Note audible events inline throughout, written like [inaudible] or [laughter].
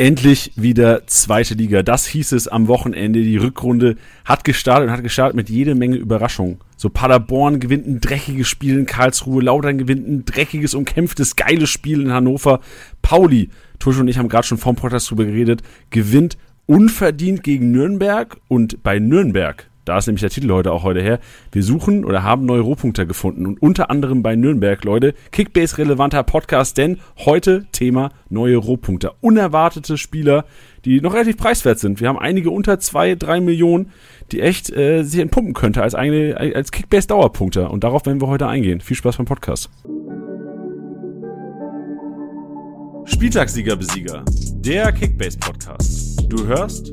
Endlich wieder zweite Liga. Das hieß es am Wochenende. Die Rückrunde hat gestartet und hat gestartet mit jede Menge Überraschungen. So Paderborn gewinnt ein dreckiges Spiel in Karlsruhe, Lautern gewinnt ein dreckiges, umkämpftes, geiles Spiel in Hannover. Pauli, Tusch und ich haben gerade schon vorm Podcast drüber geredet, gewinnt unverdient gegen Nürnberg und bei Nürnberg da ist nämlich der Titel heute auch heute her. Wir suchen oder haben neue Rohpunkte gefunden und unter anderem bei Nürnberg, Leute. Kickbase relevanter Podcast, denn heute Thema neue Rohpunkte. Unerwartete Spieler, die noch relativ preiswert sind. Wir haben einige unter zwei, drei Millionen, die echt äh, sich entpumpen könnte als, eine, als Kickbase Dauerpunkte. Und darauf werden wir heute eingehen. Viel Spaß beim Podcast. Spieltagssieger Besieger, der Kickbase Podcast. Du hörst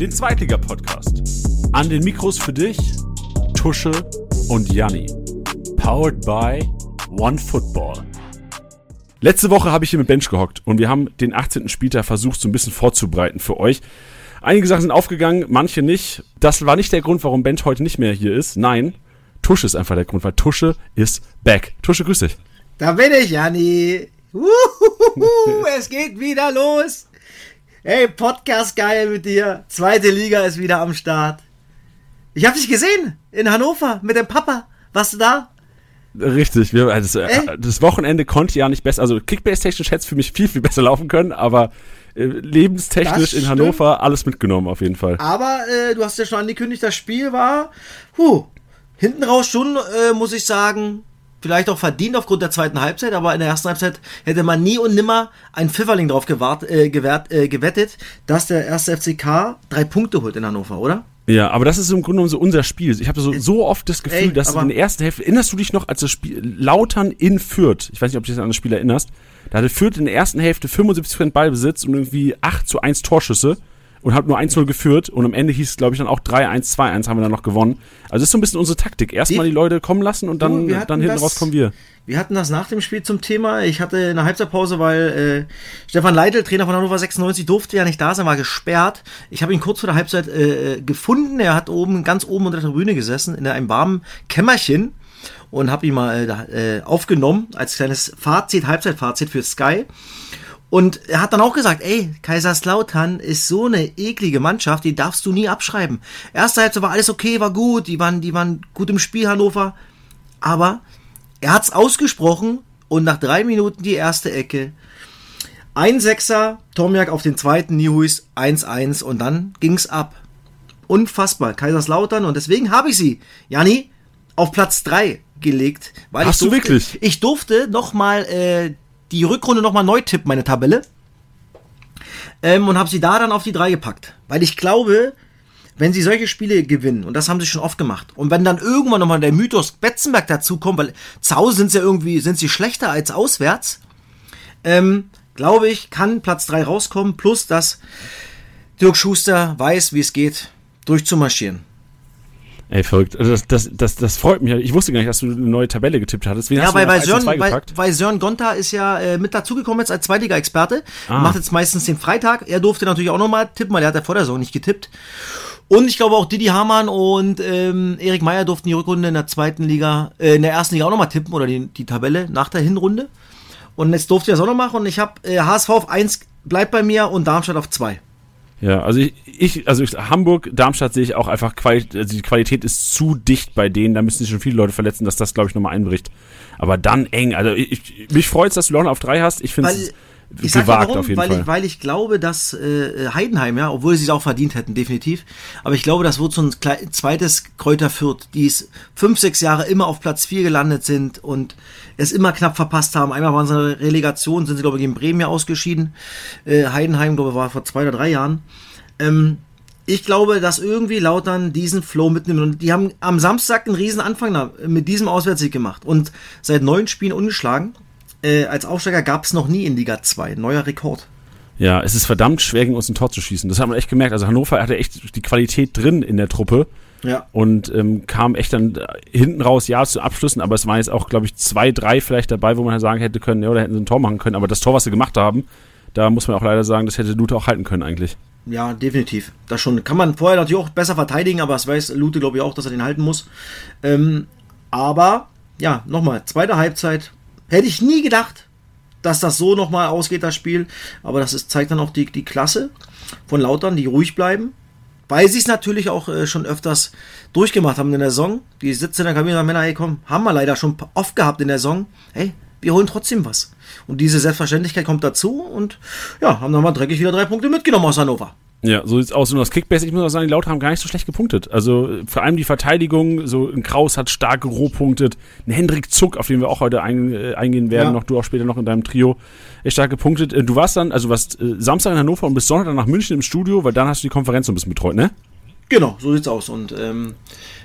den Zweitliga Podcast. An den Mikros für dich Tusche und Janni. Powered by OneFootball. Letzte Woche habe ich hier mit Bench gehockt und wir haben den 18. Spieltag versucht, so ein bisschen vorzubereiten für euch. Einige Sachen sind aufgegangen, manche nicht. Das war nicht der Grund, warum Bench heute nicht mehr hier ist. Nein, Tusche ist einfach der Grund, weil Tusche ist back. Tusche, grüß dich. Da bin ich, Janni. [laughs] es geht wieder los. Hey, Podcast geil mit dir. Zweite Liga ist wieder am Start. Ich habe dich gesehen in Hannover mit dem Papa. Warst du da? Richtig, wir, also, das Wochenende konnte ja nicht besser, also Kickbase-technisch hätte es für mich viel, viel besser laufen können, aber äh, lebenstechnisch in Hannover alles mitgenommen auf jeden Fall. Aber äh, du hast ja schon angekündigt, das Spiel war, huh, hinten raus schon, äh, muss ich sagen, vielleicht auch verdient aufgrund der zweiten Halbzeit, aber in der ersten Halbzeit hätte man nie und nimmer ein Pfifferling drauf gewahrt, äh, gewährt, äh, gewettet, dass der erste FCK drei Punkte holt in Hannover, oder? Ja, aber das ist im Grunde genommen so unser Spiel. Ich habe so, so oft das Gefühl, Ey, dass in der ersten Hälfte, erinnerst du dich noch, als das Spiel Lautern in Fürth, ich weiß nicht, ob du dich an das Spiel erinnerst, da hatte Fürth in der ersten Hälfte 75% Ballbesitz und irgendwie 8 zu 1 Torschüsse und hat nur 1-0 geführt und am Ende hieß es, glaube ich, dann auch 3-1, 2-1 haben wir dann noch gewonnen. Also das ist so ein bisschen unsere Taktik. Erstmal die Leute kommen lassen und dann, du, dann hinten das, raus kommen wir. Wir hatten das nach dem Spiel zum Thema. Ich hatte eine Halbzeitpause, weil äh, Stefan Leitl, Trainer von Hannover 96, durfte ja nicht da sein, war gesperrt. Ich habe ihn kurz vor der Halbzeit äh, gefunden. Er hat oben, ganz oben unter der Tribüne gesessen, in einem warmen Kämmerchen und habe ihn mal äh, aufgenommen als kleines Fazit, Halbzeitfazit für Sky. Und er hat dann auch gesagt, ey, Kaiserslautern ist so eine eklige Mannschaft, die darfst du nie abschreiben. Erste Halbzeit war alles okay, war gut, die waren, die waren gut im Spiel, Hannover. Aber er hat's ausgesprochen und nach drei Minuten die erste Ecke. Ein Sechser, Tomiak auf den zweiten, Nihuis 1-1 und dann ging's ab. Unfassbar, Kaiserslautern und deswegen habe ich sie, Jani, auf Platz drei gelegt. Weil Hast durfte, du wirklich? Ich durfte nochmal äh, die Rückrunde nochmal neu tippen, meine Tabelle. Ähm, und habe sie da dann auf die drei gepackt. Weil ich glaube, wenn sie solche Spiele gewinnen, und das haben sie schon oft gemacht, und wenn dann irgendwann nochmal der Mythos Betzenberg dazukommt, weil zu Hause sind sie ja irgendwie, sind sie schlechter als auswärts, ähm, glaube ich, kann Platz drei rauskommen, plus dass Dirk Schuster weiß, wie es geht, durchzumarschieren. Ey, verrückt. Also das, das, das, das freut mich. Ich wusste gar nicht, dass du eine neue Tabelle getippt hattest. Wen ja, weil, weil, Sören, weil, weil Sören Gonta ist ja äh, mit dazugekommen jetzt als Zweitliga-Experte. Ah. Macht jetzt meistens den Freitag. Er durfte natürlich auch nochmal tippen, weil er hat ja vor der Saison nicht getippt. Und ich glaube auch Didi Hamann und ähm, Erik Meyer durften die Rückrunde in der zweiten Liga, äh, in der ersten Liga auch nochmal tippen oder die, die Tabelle nach der Hinrunde. Und jetzt durfte ich das auch noch machen und ich habe äh, HSV auf 1 bleibt bei mir und Darmstadt auf 2. Ja, also ich, ich also ich, Hamburg, Darmstadt sehe ich auch einfach, Qualität, also die Qualität ist zu dicht bei denen, da müssen sich schon viele Leute verletzen, dass das, glaube ich, nochmal einbricht. Aber dann eng, also ich, mich freut es, dass du Laune auf drei hast, ich finde es ich gewagt warum, auf jeden weil Fall. Ich, weil ich glaube, dass äh, Heidenheim, ja, obwohl sie es auch verdient hätten, definitiv, aber ich glaube, das wird so ein zweites Kräuter Fürth, die es fünf, sechs Jahre immer auf Platz vier gelandet sind und es immer knapp verpasst haben. Einmal waren sie in der Relegation, sind sie, glaube ich, gegen Bremen ja ausgeschieden. Äh, Heidenheim, glaube ich, war vor zwei oder drei Jahren. Ähm, ich glaube, dass irgendwie Lautern diesen Flow mitnimmt. Und die haben am Samstag einen riesen Anfang mit diesem Auswärtssieg gemacht. Und seit neun Spielen ungeschlagen äh, als Aufsteiger gab es noch nie in Liga 2. Neuer Rekord. Ja, es ist verdammt schwer, gegen uns ein Tor zu schießen. Das hat man echt gemerkt. Also Hannover hatte echt die Qualität drin in der Truppe. Ja. Und ähm, kam echt dann hinten raus, ja, zu Abschlüssen, aber es waren jetzt auch, glaube ich, zwei, drei vielleicht dabei, wo man halt sagen hätte können, ja, oder hätten sie ein Tor machen können. Aber das Tor, was sie gemacht haben, da muss man auch leider sagen, das hätte Lute auch halten können eigentlich. Ja, definitiv. Das schon. Kann man vorher natürlich auch besser verteidigen, aber es weiß Lute, glaube ich, auch, dass er den halten muss. Ähm, aber, ja, nochmal, zweite Halbzeit, Hätte ich nie gedacht. dass das so nochmal ausgeht, das Spiel. Aber das ist, zeigt dann auch die, die Klasse von Lautern, die ruhig bleiben. Weil sie es natürlich auch äh, schon öfters durchgemacht haben in der Saison. Die sitzen in der Kabine und sagen, Männer, hey komm, haben wir leider schon oft gehabt in der Saison. Hey, wir holen trotzdem was. Und diese Selbstverständlichkeit kommt dazu und ja, haben nochmal dreckig wieder drei Punkte mitgenommen aus Hannover. Ja, so sieht's aus. Und das Kickbase, ich muss auch sagen, die Lauter haben gar nicht so schlecht gepunktet. Also vor allem die Verteidigung, so ein Kraus hat stark gerohpunktet. Ein Hendrik Zuck, auf den wir auch heute ein, äh, eingehen werden, ja. noch du auch später noch in deinem Trio, ist stark gepunktet. Äh, du warst dann, also warst äh, Samstag in Hannover und bis Sonntag dann nach München im Studio, weil dann hast du die Konferenz so ein bisschen betreut, ne? Genau, so sieht's aus. Und ähm,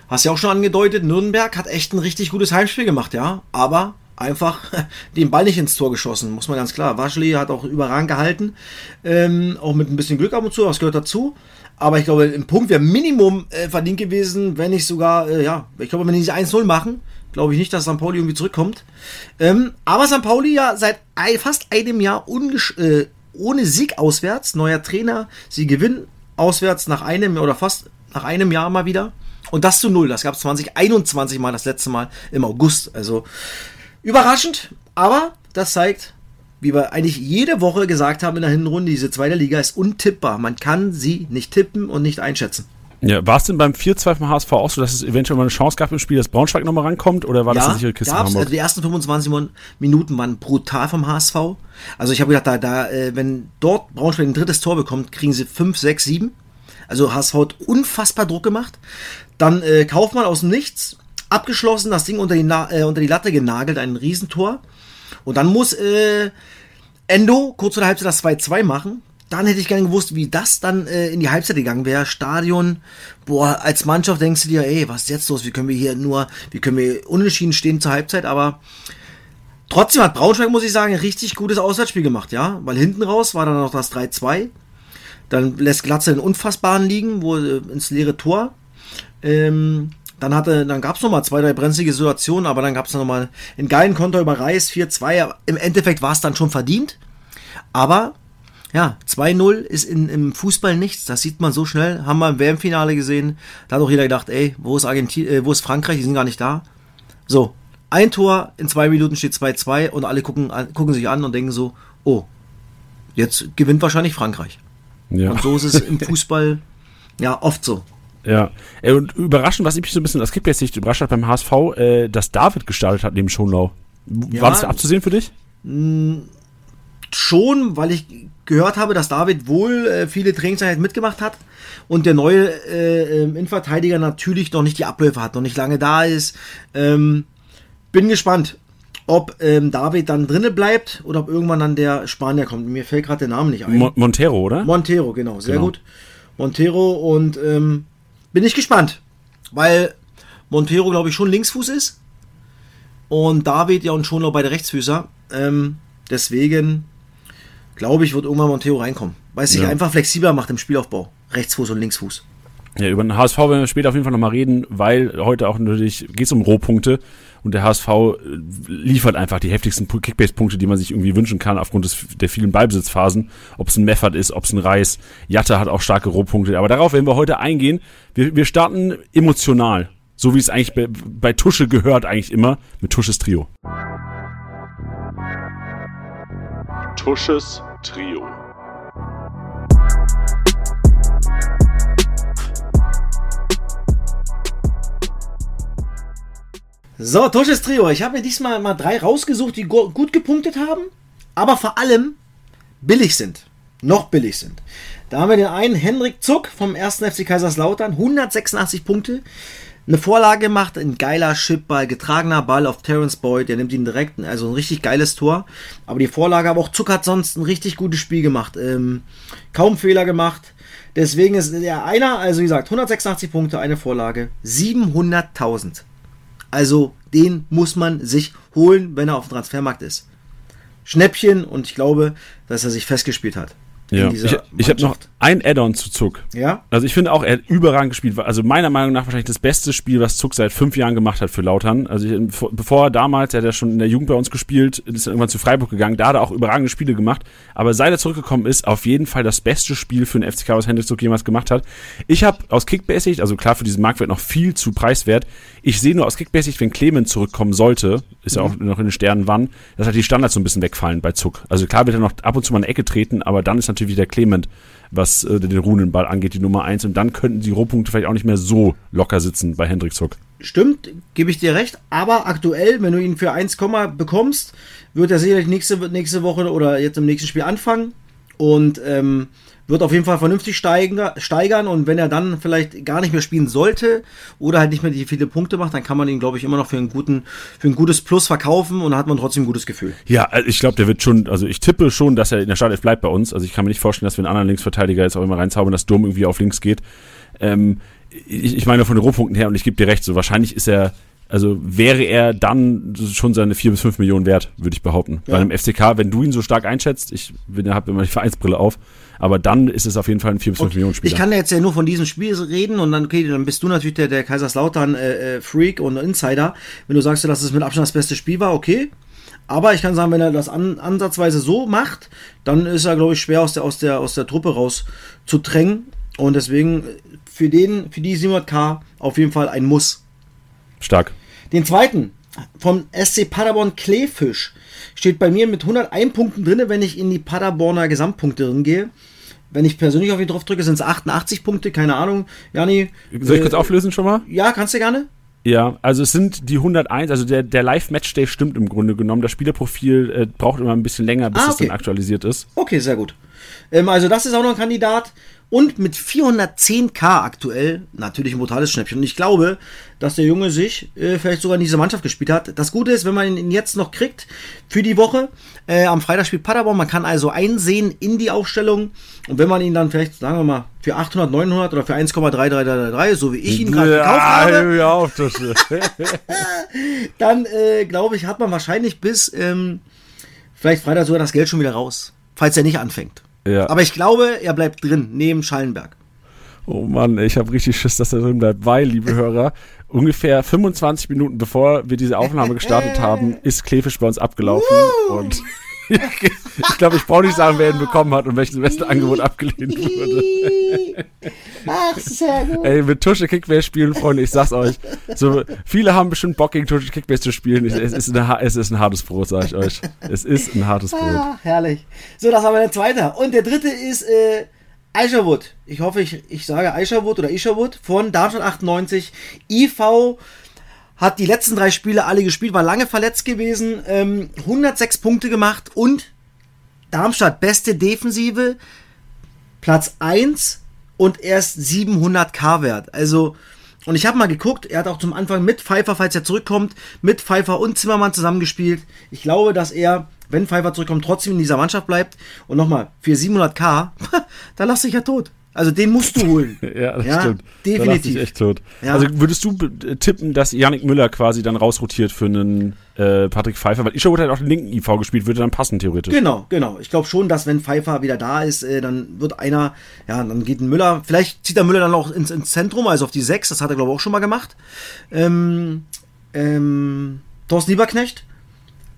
hast ja auch schon angedeutet, Nürnberg hat echt ein richtig gutes Heimspiel gemacht, ja. Aber einfach [laughs] den Ball nicht ins Tor geschossen, muss man ganz klar. Waschli hat auch überragend gehalten, ähm, auch mit ein bisschen Glück ab und zu, das gehört dazu. Aber ich glaube, im Punkt wäre Minimum äh, verdient gewesen, wenn nicht sogar, äh, ja, ich glaube, wenn die 1-0 machen, glaube ich nicht, dass St. Pauli irgendwie zurückkommt. Ähm, aber St. Pauli ja seit fast einem Jahr äh, ohne Sieg auswärts, neuer Trainer, sie gewinnen auswärts nach einem oder fast nach einem Jahr mal wieder. Und das zu null. Das gab es 2021 mal das letzte Mal im August. Also Überraschend, aber das zeigt, wie wir eigentlich jede Woche gesagt haben in der Hinrunde, diese zweite Liga ist untippbar. Man kann sie nicht tippen und nicht einschätzen. Ja, war es denn beim 4-2 vom HSV auch so, dass es eventuell mal eine Chance gab im Spiel, dass Braunschweig nochmal rankommt? Oder war ja, das eine sichere Kiste gab's, also Die ersten 25 Minuten waren brutal vom HSV. Also ich habe gedacht, da, da, äh, wenn dort Braunschweig ein drittes Tor bekommt, kriegen sie 5, 6, 7. Also HSV hat unfassbar Druck gemacht. Dann äh, Kaufmann aus dem Nichts abgeschlossen, das Ding unter die, äh, unter die Latte genagelt, ein Riesentor. Und dann muss äh, Endo kurz vor der Halbzeit das 2-2 machen. Dann hätte ich gerne gewusst, wie das dann äh, in die Halbzeit gegangen wäre. Stadion, boah, als Mannschaft denkst du dir, ey, was ist jetzt los? Wie können wir hier nur, wie können wir unentschieden stehen zur Halbzeit? Aber trotzdem hat Braunschweig, muss ich sagen, ein richtig gutes Auswärtsspiel gemacht, ja. Weil hinten raus war dann noch das 3-2. Dann lässt Glatze einen unfassbaren liegen, wo äh, ins leere Tor. Ähm, dann hatte, dann gab es nochmal zwei, drei brenzlige Situationen, aber dann gab es nochmal einen geilen Konter über Reis, 4-2. Im Endeffekt war es dann schon verdient. Aber ja, 2-0 ist in, im Fußball nichts. Das sieht man so schnell. Haben wir im WM-Finale gesehen. Da hat auch jeder gedacht, ey, wo ist Argentin äh, wo ist Frankreich? Die sind gar nicht da. So, ein Tor, in zwei Minuten steht 2-2 und alle gucken, gucken sich an und denken so, oh, jetzt gewinnt wahrscheinlich Frankreich. Ja. Und so ist es im [laughs] Fußball ja oft so. Ja. Und überraschend, was ich mich so ein bisschen, das gibt jetzt nicht überrascht hat beim HSV, äh, dass David gestartet hat neben Schonlau. Ja, War das abzusehen für dich? Schon, weil ich gehört habe, dass David wohl äh, viele Trainingseinheiten mitgemacht hat und der neue äh, ähm, Innenverteidiger natürlich noch nicht die Abläufe hat, noch nicht lange da ist. Ähm, bin gespannt, ob ähm, David dann drinnen bleibt oder ob irgendwann dann der Spanier kommt. Mir fällt gerade der Name nicht ein. Mo Montero, oder? Montero, genau, sehr genau. gut. Montero und ähm, bin ich gespannt, weil Montero, glaube ich, schon Linksfuß ist. Und David ja und schon noch beide Rechtsfüßer. Ähm, deswegen glaube ich, wird irgendwann Montero reinkommen. Weil es sich ja. einfach flexibler macht im Spielaufbau. Rechtsfuß und Linksfuß. Ja, über den HSV werden wir später auf jeden Fall nochmal reden, weil heute auch natürlich geht es um Rohpunkte und der HSV äh, liefert einfach die heftigsten Kickbase-Punkte, die man sich irgendwie wünschen kann, aufgrund des, der vielen Ballbesitzphasen. Ob es ein Meffert ist, ob es ein Reis. Jatta hat auch starke Rohpunkte. Aber darauf werden wir heute eingehen. Wir, wir starten emotional. So wie es eigentlich bei, bei Tusche gehört, eigentlich immer, mit Tusches Trio. Tusches Trio. So, Tosches Trio. Ich habe mir diesmal mal drei rausgesucht, die gut gepunktet haben, aber vor allem billig sind. Noch billig sind. Da haben wir den einen Henrik Zuck vom 1. FC Kaiserslautern, 186 Punkte. Eine Vorlage gemacht, ein geiler Chipball, getragener Ball auf Terence Boyd, der nimmt ihn direkt, also ein richtig geiles Tor. Aber die Vorlage, aber auch Zuck hat sonst ein richtig gutes Spiel gemacht. Ähm, kaum Fehler gemacht. Deswegen ist der einer, also wie gesagt, 186 Punkte, eine Vorlage, 700.000. Also den muss man sich holen, wenn er auf dem Transfermarkt ist. Schnäppchen und ich glaube, dass er sich festgespielt hat. Ja. Ich, ich habe noch ein Add-on zu Zuck. Ja. Also ich finde auch, er hat überragend gespielt. Also meiner Meinung nach wahrscheinlich das beste Spiel, was Zuck seit fünf Jahren gemacht hat für Lautern. Also ich, bevor er damals, er hat ja schon in der Jugend bei uns gespielt, ist irgendwann zu Freiburg gegangen, da hat er auch überragende Spiele gemacht. Aber seit er zurückgekommen ist, auf jeden Fall das beste Spiel für den FCK, was Hendrik Zuck jemals gemacht hat. Ich habe aus Kickbase-Sicht, also klar für diesen Marktwert noch viel zu preiswert, ich sehe nur aus Kickbase-Sicht, wenn Clement zurückkommen sollte, ist ja auch noch in den Sternen wann, dass halt die Standards so ein bisschen wegfallen bei Zuck. Also klar wird er noch ab und zu mal in eine Ecke treten, aber dann ist natürlich wieder Clement was äh, den Runenball angeht, die Nummer 1. Und dann könnten die Rohpunkte vielleicht auch nicht mehr so locker sitzen bei Hendrik Zuck. Stimmt, gebe ich dir recht. Aber aktuell, wenn du ihn für 1, bekommst, wird er sicherlich nächste, nächste Woche oder jetzt im nächsten Spiel anfangen. Und ähm, wird auf jeden Fall vernünftig steigen, steigern und wenn er dann vielleicht gar nicht mehr spielen sollte oder halt nicht mehr die viele Punkte macht, dann kann man ihn, glaube ich, immer noch für einen guten, für ein gutes Plus verkaufen und dann hat man trotzdem ein gutes Gefühl. Ja, also ich glaube, der wird schon, also ich tippe schon, dass er in der Startelf bleibt bei uns. Also ich kann mir nicht vorstellen, dass wir einen anderen Linksverteidiger jetzt auch immer reinzaubern, dass Durm irgendwie auf links geht. Ähm, ich, ich meine von den Rohpunkten her und ich gebe dir recht, so wahrscheinlich ist er also wäre er dann schon seine 4 bis 5 Millionen wert, würde ich behaupten. Ja. Bei einem FCK, wenn du ihn so stark einschätzt, ich habe immer die Vereinsbrille auf, aber dann ist es auf jeden Fall ein 4 bis 5 Millionen Spieler. Ich kann ja jetzt ja nur von diesem Spiel reden und dann, okay, dann bist du natürlich der, der Kaiserslautern äh, äh, Freak und Insider. Wenn du sagst, dass es mit Abstand das beste Spiel war, okay. Aber ich kann sagen, wenn er das an, ansatzweise so macht, dann ist er, glaube ich, schwer aus der, aus der, aus der Truppe raus zu drängen. Und deswegen für den, für die 700k auf jeden Fall ein Muss. Stark. Den zweiten vom SC Paderborn Kleefisch steht bei mir mit 101 Punkten drin, wenn ich in die Paderborner Gesamtpunkte drin gehe. Wenn ich persönlich auf ihn drauf drücke, sind es 88 Punkte, keine Ahnung. Jani. Soll ich äh, kurz auflösen schon mal? Ja, kannst du gerne. Ja, also es sind die 101, also der, der Live-Matchday stimmt im Grunde genommen. Das Spielerprofil äh, braucht immer ein bisschen länger, bis ah, okay. es dann aktualisiert ist. Okay, sehr gut. Ähm, also das ist auch noch ein Kandidat. Und mit 410k aktuell natürlich ein brutales Schnäppchen. Und ich glaube, dass der Junge sich äh, vielleicht sogar in diese Mannschaft gespielt hat. Das Gute ist, wenn man ihn jetzt noch kriegt für die Woche, äh, am Freitag spielt Paderborn, man kann also einsehen in die Aufstellung. Und wenn man ihn dann vielleicht, sagen wir mal, für 800, 900 oder für 1,3333, so wie ich ihn gerade gekauft habe, ja, [laughs] dann äh, glaube ich, hat man wahrscheinlich bis ähm, vielleicht Freitag sogar das Geld schon wieder raus, falls er nicht anfängt. Ja. Aber ich glaube, er bleibt drin, neben Schallenberg. Oh Mann, ich habe richtig Schiss, dass er drin bleibt, weil, liebe Hörer, ungefähr 25 Minuten bevor wir diese Aufnahme gestartet haben, ist Klefisch bei uns abgelaufen und [laughs] ich glaube, ich brauche nicht sagen, wer ihn bekommen hat und welches beste Angebot abgelehnt wurde. [laughs] Ach, sehr gut. Ey, mit Tusche Kickbase spielen, Freunde, ich sag's euch. So, viele haben bestimmt Bock, gegen Tusche Kickbase zu spielen. Es ist, eine, es ist ein hartes Brot, sag ich euch. Es ist ein hartes Brot. Ah, herrlich. So, das war der zweite. Und der dritte ist äh, Aisherwood. Ich hoffe, ich, ich sage Aisherwood oder Isherwood von Darmstadt 98. IV hat die letzten drei Spiele alle gespielt, war lange verletzt gewesen, ähm, 106 Punkte gemacht und Darmstadt beste Defensive, Platz 1 und erst 700k wert. Also, und ich habe mal geguckt, er hat auch zum Anfang mit Pfeiffer, falls er zurückkommt, mit Pfeiffer und Zimmermann zusammengespielt. Ich glaube, dass er, wenn Pfeiffer zurückkommt, trotzdem in dieser Mannschaft bleibt. Und nochmal, für 700k, [laughs] da lass ich ja tot. Also den musst du holen. [laughs] ja, das ja, stimmt. Definitiv. Da echt tot. Ja. Also würdest du tippen, dass Yannick Müller quasi dann rausrotiert für einen äh, Patrick Pfeiffer? Weil Isherwood hat auch den linken IV gespielt, würde dann passen theoretisch. Genau, genau. Ich glaube schon, dass wenn Pfeiffer wieder da ist, äh, dann wird einer, ja, dann geht ein Müller, vielleicht zieht der Müller dann auch ins, ins Zentrum, also auf die 6, das hat er glaube ich auch schon mal gemacht. Ähm, ähm, Thorsten Lieberknecht.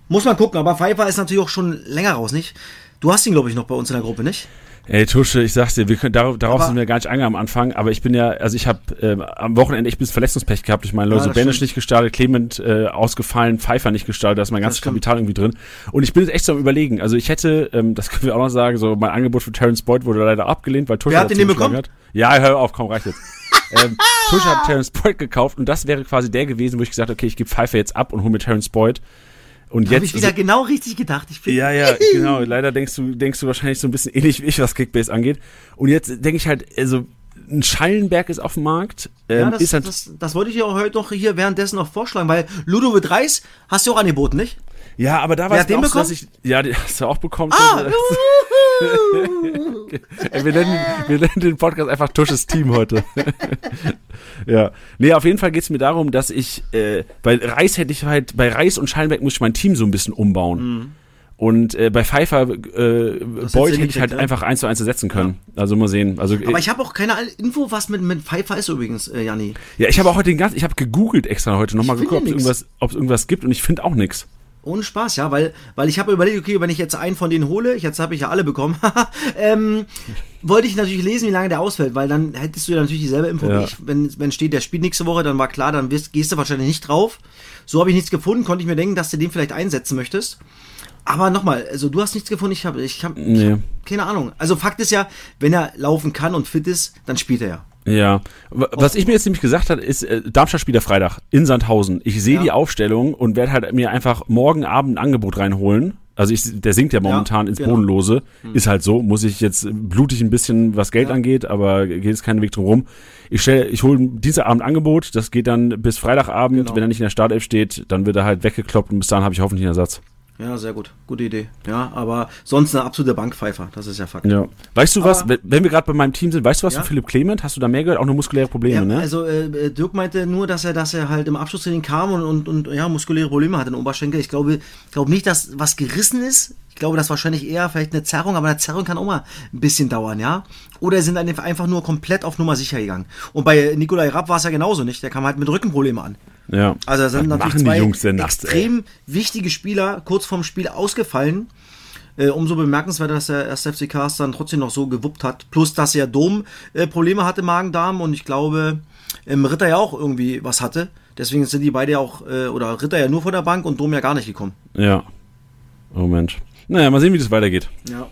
Muss man gucken, aber Pfeiffer ist natürlich auch schon länger raus, nicht? Du hast ihn, glaube ich, noch bei uns in der Gruppe, nicht? Ey, Tusche, ich sag's dir, wir können, darauf, darauf sind wir gar nicht eingegangen am Anfang, aber ich bin ja, also ich habe äh, am Wochenende echt bis Verletzungspech gehabt. Ich meine, ja, Benisch nicht gestartet, Clement äh, ausgefallen, Pfeiffer nicht gestartet, da ist mein ganzes Kapital irgendwie drin. Und ich bin jetzt echt so am überlegen. Also ich hätte, ähm, das können wir auch noch sagen, so mein Angebot für Terence Boyd wurde leider abgelehnt, weil Tusche Wer hat den bekommen? Hat. Ja, hör auf, komm, reicht jetzt. [laughs] ähm, Tusche hat Terence Boyd gekauft und das wäre quasi der gewesen, wo ich gesagt habe, okay, ich gebe Pfeiffer jetzt ab und hole mir Terence Boyd. Und jetzt habe ich wieder also, genau richtig gedacht. Ich ja, ja, [laughs] genau. Leider denkst du, denkst du wahrscheinlich so ein bisschen ähnlich wie ich, was Kickbase angeht. Und jetzt denke ich halt, also ein Schallenberg ist auf dem Markt. Ähm, ja, das, halt das, das, wollte ich ja heute noch hier währenddessen noch vorschlagen, weil Ludovic Reis hast du auch angeboten, nicht? Ja, aber da war es auch so, dass ich. Ja, die [laughs] hast du auch bekommen. Ah, [laughs] [laughs] wir, nennen, wir nennen den Podcast einfach Tusches Team heute. [laughs] ja. Nee, auf jeden Fall geht es mir darum, dass ich, äh, bei Reis hätte ich halt, bei Reis und Scheinberg muss ich mein Team so ein bisschen umbauen. Mhm. Und äh, bei Pfeiffer, äh, Boyd hätte ich halt ja? einfach eins zu eins ersetzen können. Also mal sehen. Also, Aber ich habe auch keine Info, was mit, mit Pfeiffer ist übrigens, äh, Janni. ja, ich habe auch heute den ganzen, ich habe gegoogelt extra heute nochmal geguckt, ob es irgendwas, ob es irgendwas gibt und ich finde auch nichts. Ohne Spaß, ja, weil, weil ich habe überlegt, okay, wenn ich jetzt einen von denen hole, jetzt habe ich ja alle bekommen, [laughs] ähm, wollte ich natürlich lesen, wie lange der ausfällt, weil dann hättest du ja natürlich dieselbe Info Ja. ich. Wenn, wenn steht, der spielt nächste Woche, dann war klar, dann wirst, gehst du wahrscheinlich nicht drauf. So habe ich nichts gefunden, konnte ich mir denken, dass du den vielleicht einsetzen möchtest. Aber nochmal, also du hast nichts gefunden, ich habe, ich habe, Nee. keine Ahnung. Also Fakt ist ja, wenn er laufen kann und fit ist, dann spielt er ja. Ja, W- was ich mir jetzt nämlich gesagt habe, ist, äh, Darmstadt spielt Freitag in Sandhausen. Ich sehe Ja. die Aufstellung und werde halt mir einfach morgen Abend ein Angebot reinholen. Also ich, der sinkt ja momentan ins genau. Bodenlose. Ist halt so, muss ich jetzt blutig ein bisschen, was Geld Ja. angeht, aber geht jetzt keinen Weg drum rum. Ich stell, ich hole Dienstagabend ein Angebot, das geht dann bis Freitagabend. Genau. Wenn er nicht in der Startelf steht, dann wird er halt weggekloppt und bis dahin habe ich hoffentlich einen Ersatz. Ja, sehr gut. Gute Idee. Ja, aber sonst eine absolute Bankpfeifer, das ist ja Fakt. Ja. Weißt du was, Aber- wenn- wenn wir gerade bei meinem Team sind, weißt du was Ja. von Philipp Clement? Hast du da mehr gehört? Auch nur muskuläre Probleme, Ja, ne? Also äh, Dirk meinte nur, dass er, dass er halt im Abschlusstraining kam und, und, und ja, muskuläre Probleme hatte in den Oberschenkel. Ich glaube, ich glaube nicht, dass was gerissen ist. Ich glaube, das wahrscheinlich eher vielleicht eine Zerrung, aber eine Zerrung kann auch mal ein bisschen dauern, ja. Oder sind einfach einfach nur komplett auf Nummer sicher gegangen. Und bei Nikolai Rapp war es ja genauso nicht. Der kam halt mit Rückenproblemen an. Ja. Also da sind Was natürlich zwei Jungs denn nachts, ey? extrem wichtige Spieler kurz vorm Spiel ausgefallen. Äh, umso bemerkenswerter, dass der 1. FC Cast dann trotzdem noch so gewuppt hat. Plus, dass er Dom äh, Probleme hatte, Magen-Darm. Und ich glaube, ähm, Ritter ja auch irgendwie was hatte. Deswegen sind die beide ja auch, äh, oder Ritter ja nur von der Bank und Dom ja gar nicht gekommen. Ja. Oh Mensch. Naja, mal sehen, wie das weitergeht. Ja.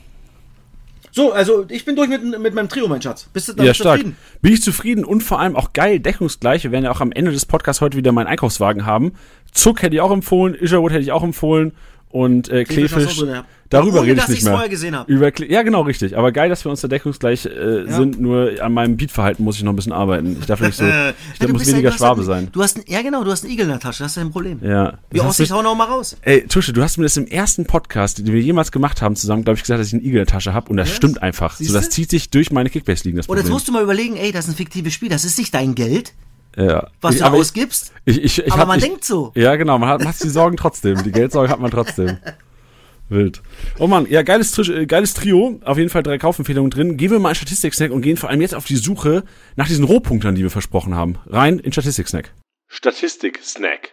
So, also ich bin durch mit, mit meinem Trio, mein Schatz. Bist du damit ja, stark. zufrieden? Bin ich zufrieden und vor allem auch geil, deckungsgleich. Wir werden ja auch am Ende des Podcasts heute wieder meinen Einkaufswagen haben. Zuck hätte ich auch empfohlen, Isherwood hätte ich auch empfohlen und äh, Kleefisch Kleefisch. ja. Darüber Ohne, rede ich nicht mehr. vorher gesehen habe. Über Kle ja, genau, richtig. Aber geil, dass wir uns da deckungsgleich äh, Ja. sind. Nur an meinem Beatverhalten muss ich noch ein bisschen arbeiten. Ich darf nicht so, [laughs] ich ja, muss ja- weniger hast Schwabe ja, sein. Du hast, ein- ja genau, du hast einen Igel in der Tasche, das ist ja ein Problem. Ja. Wie aussieht, du- hau noch mal raus. Ey, Tusche, du hast mir das im ersten Podcast, den wir jemals gemacht haben, zusammen, glaube ich, gesagt, dass ich einen Igel in der Tasche habe. Und das Ja, stimmt einfach. So, siehste? das zieht sich durch meine Kickbase-Ligen, das Und jetzt Problem. musst du mal überlegen, ey, das ist ein fiktives Spiel, das ist nicht dein Geld, ja. was ich, du ausgibst. ich, ich, ich aber hab, man ich, denkt so. Ja, genau, man hat, man hat die Sorgen trotzdem. Die Geldsorgen hat man trotzdem. [laughs] Wild. Oh Mann, ja, geiles, äh, geiles Trio. Auf jeden Fall drei Kaufempfehlungen drin. Gehen wir mal in Statistik-Snack und gehen vor allem jetzt auf die Suche nach diesen Rohpunktern, die wir versprochen haben. Rein in Statistik-Snack. Statistik-Snack.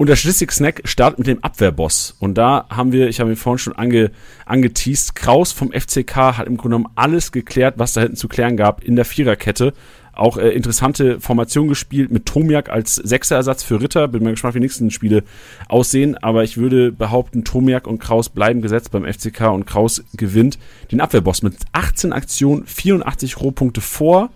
Und der Statistik-Snack startet mit dem Abwehrboss. Und da haben wir, ich habe ihn vorhin schon ange, angeteased, Kraus vom FCK hat im Grunde genommen alles geklärt, was da hinten zu klären gab in der Viererkette. Auch äh, interessante Formation gespielt mit Tomiak als Sechserersatz für Ritter. Bin mal gespannt, wie die nächsten Spiele aussehen. Aber ich würde behaupten, Tomiak und Kraus bleiben gesetzt beim FCK und Kraus gewinnt den Abwehrboss mit 18 Aktionen, 84 Rohpunkte vor.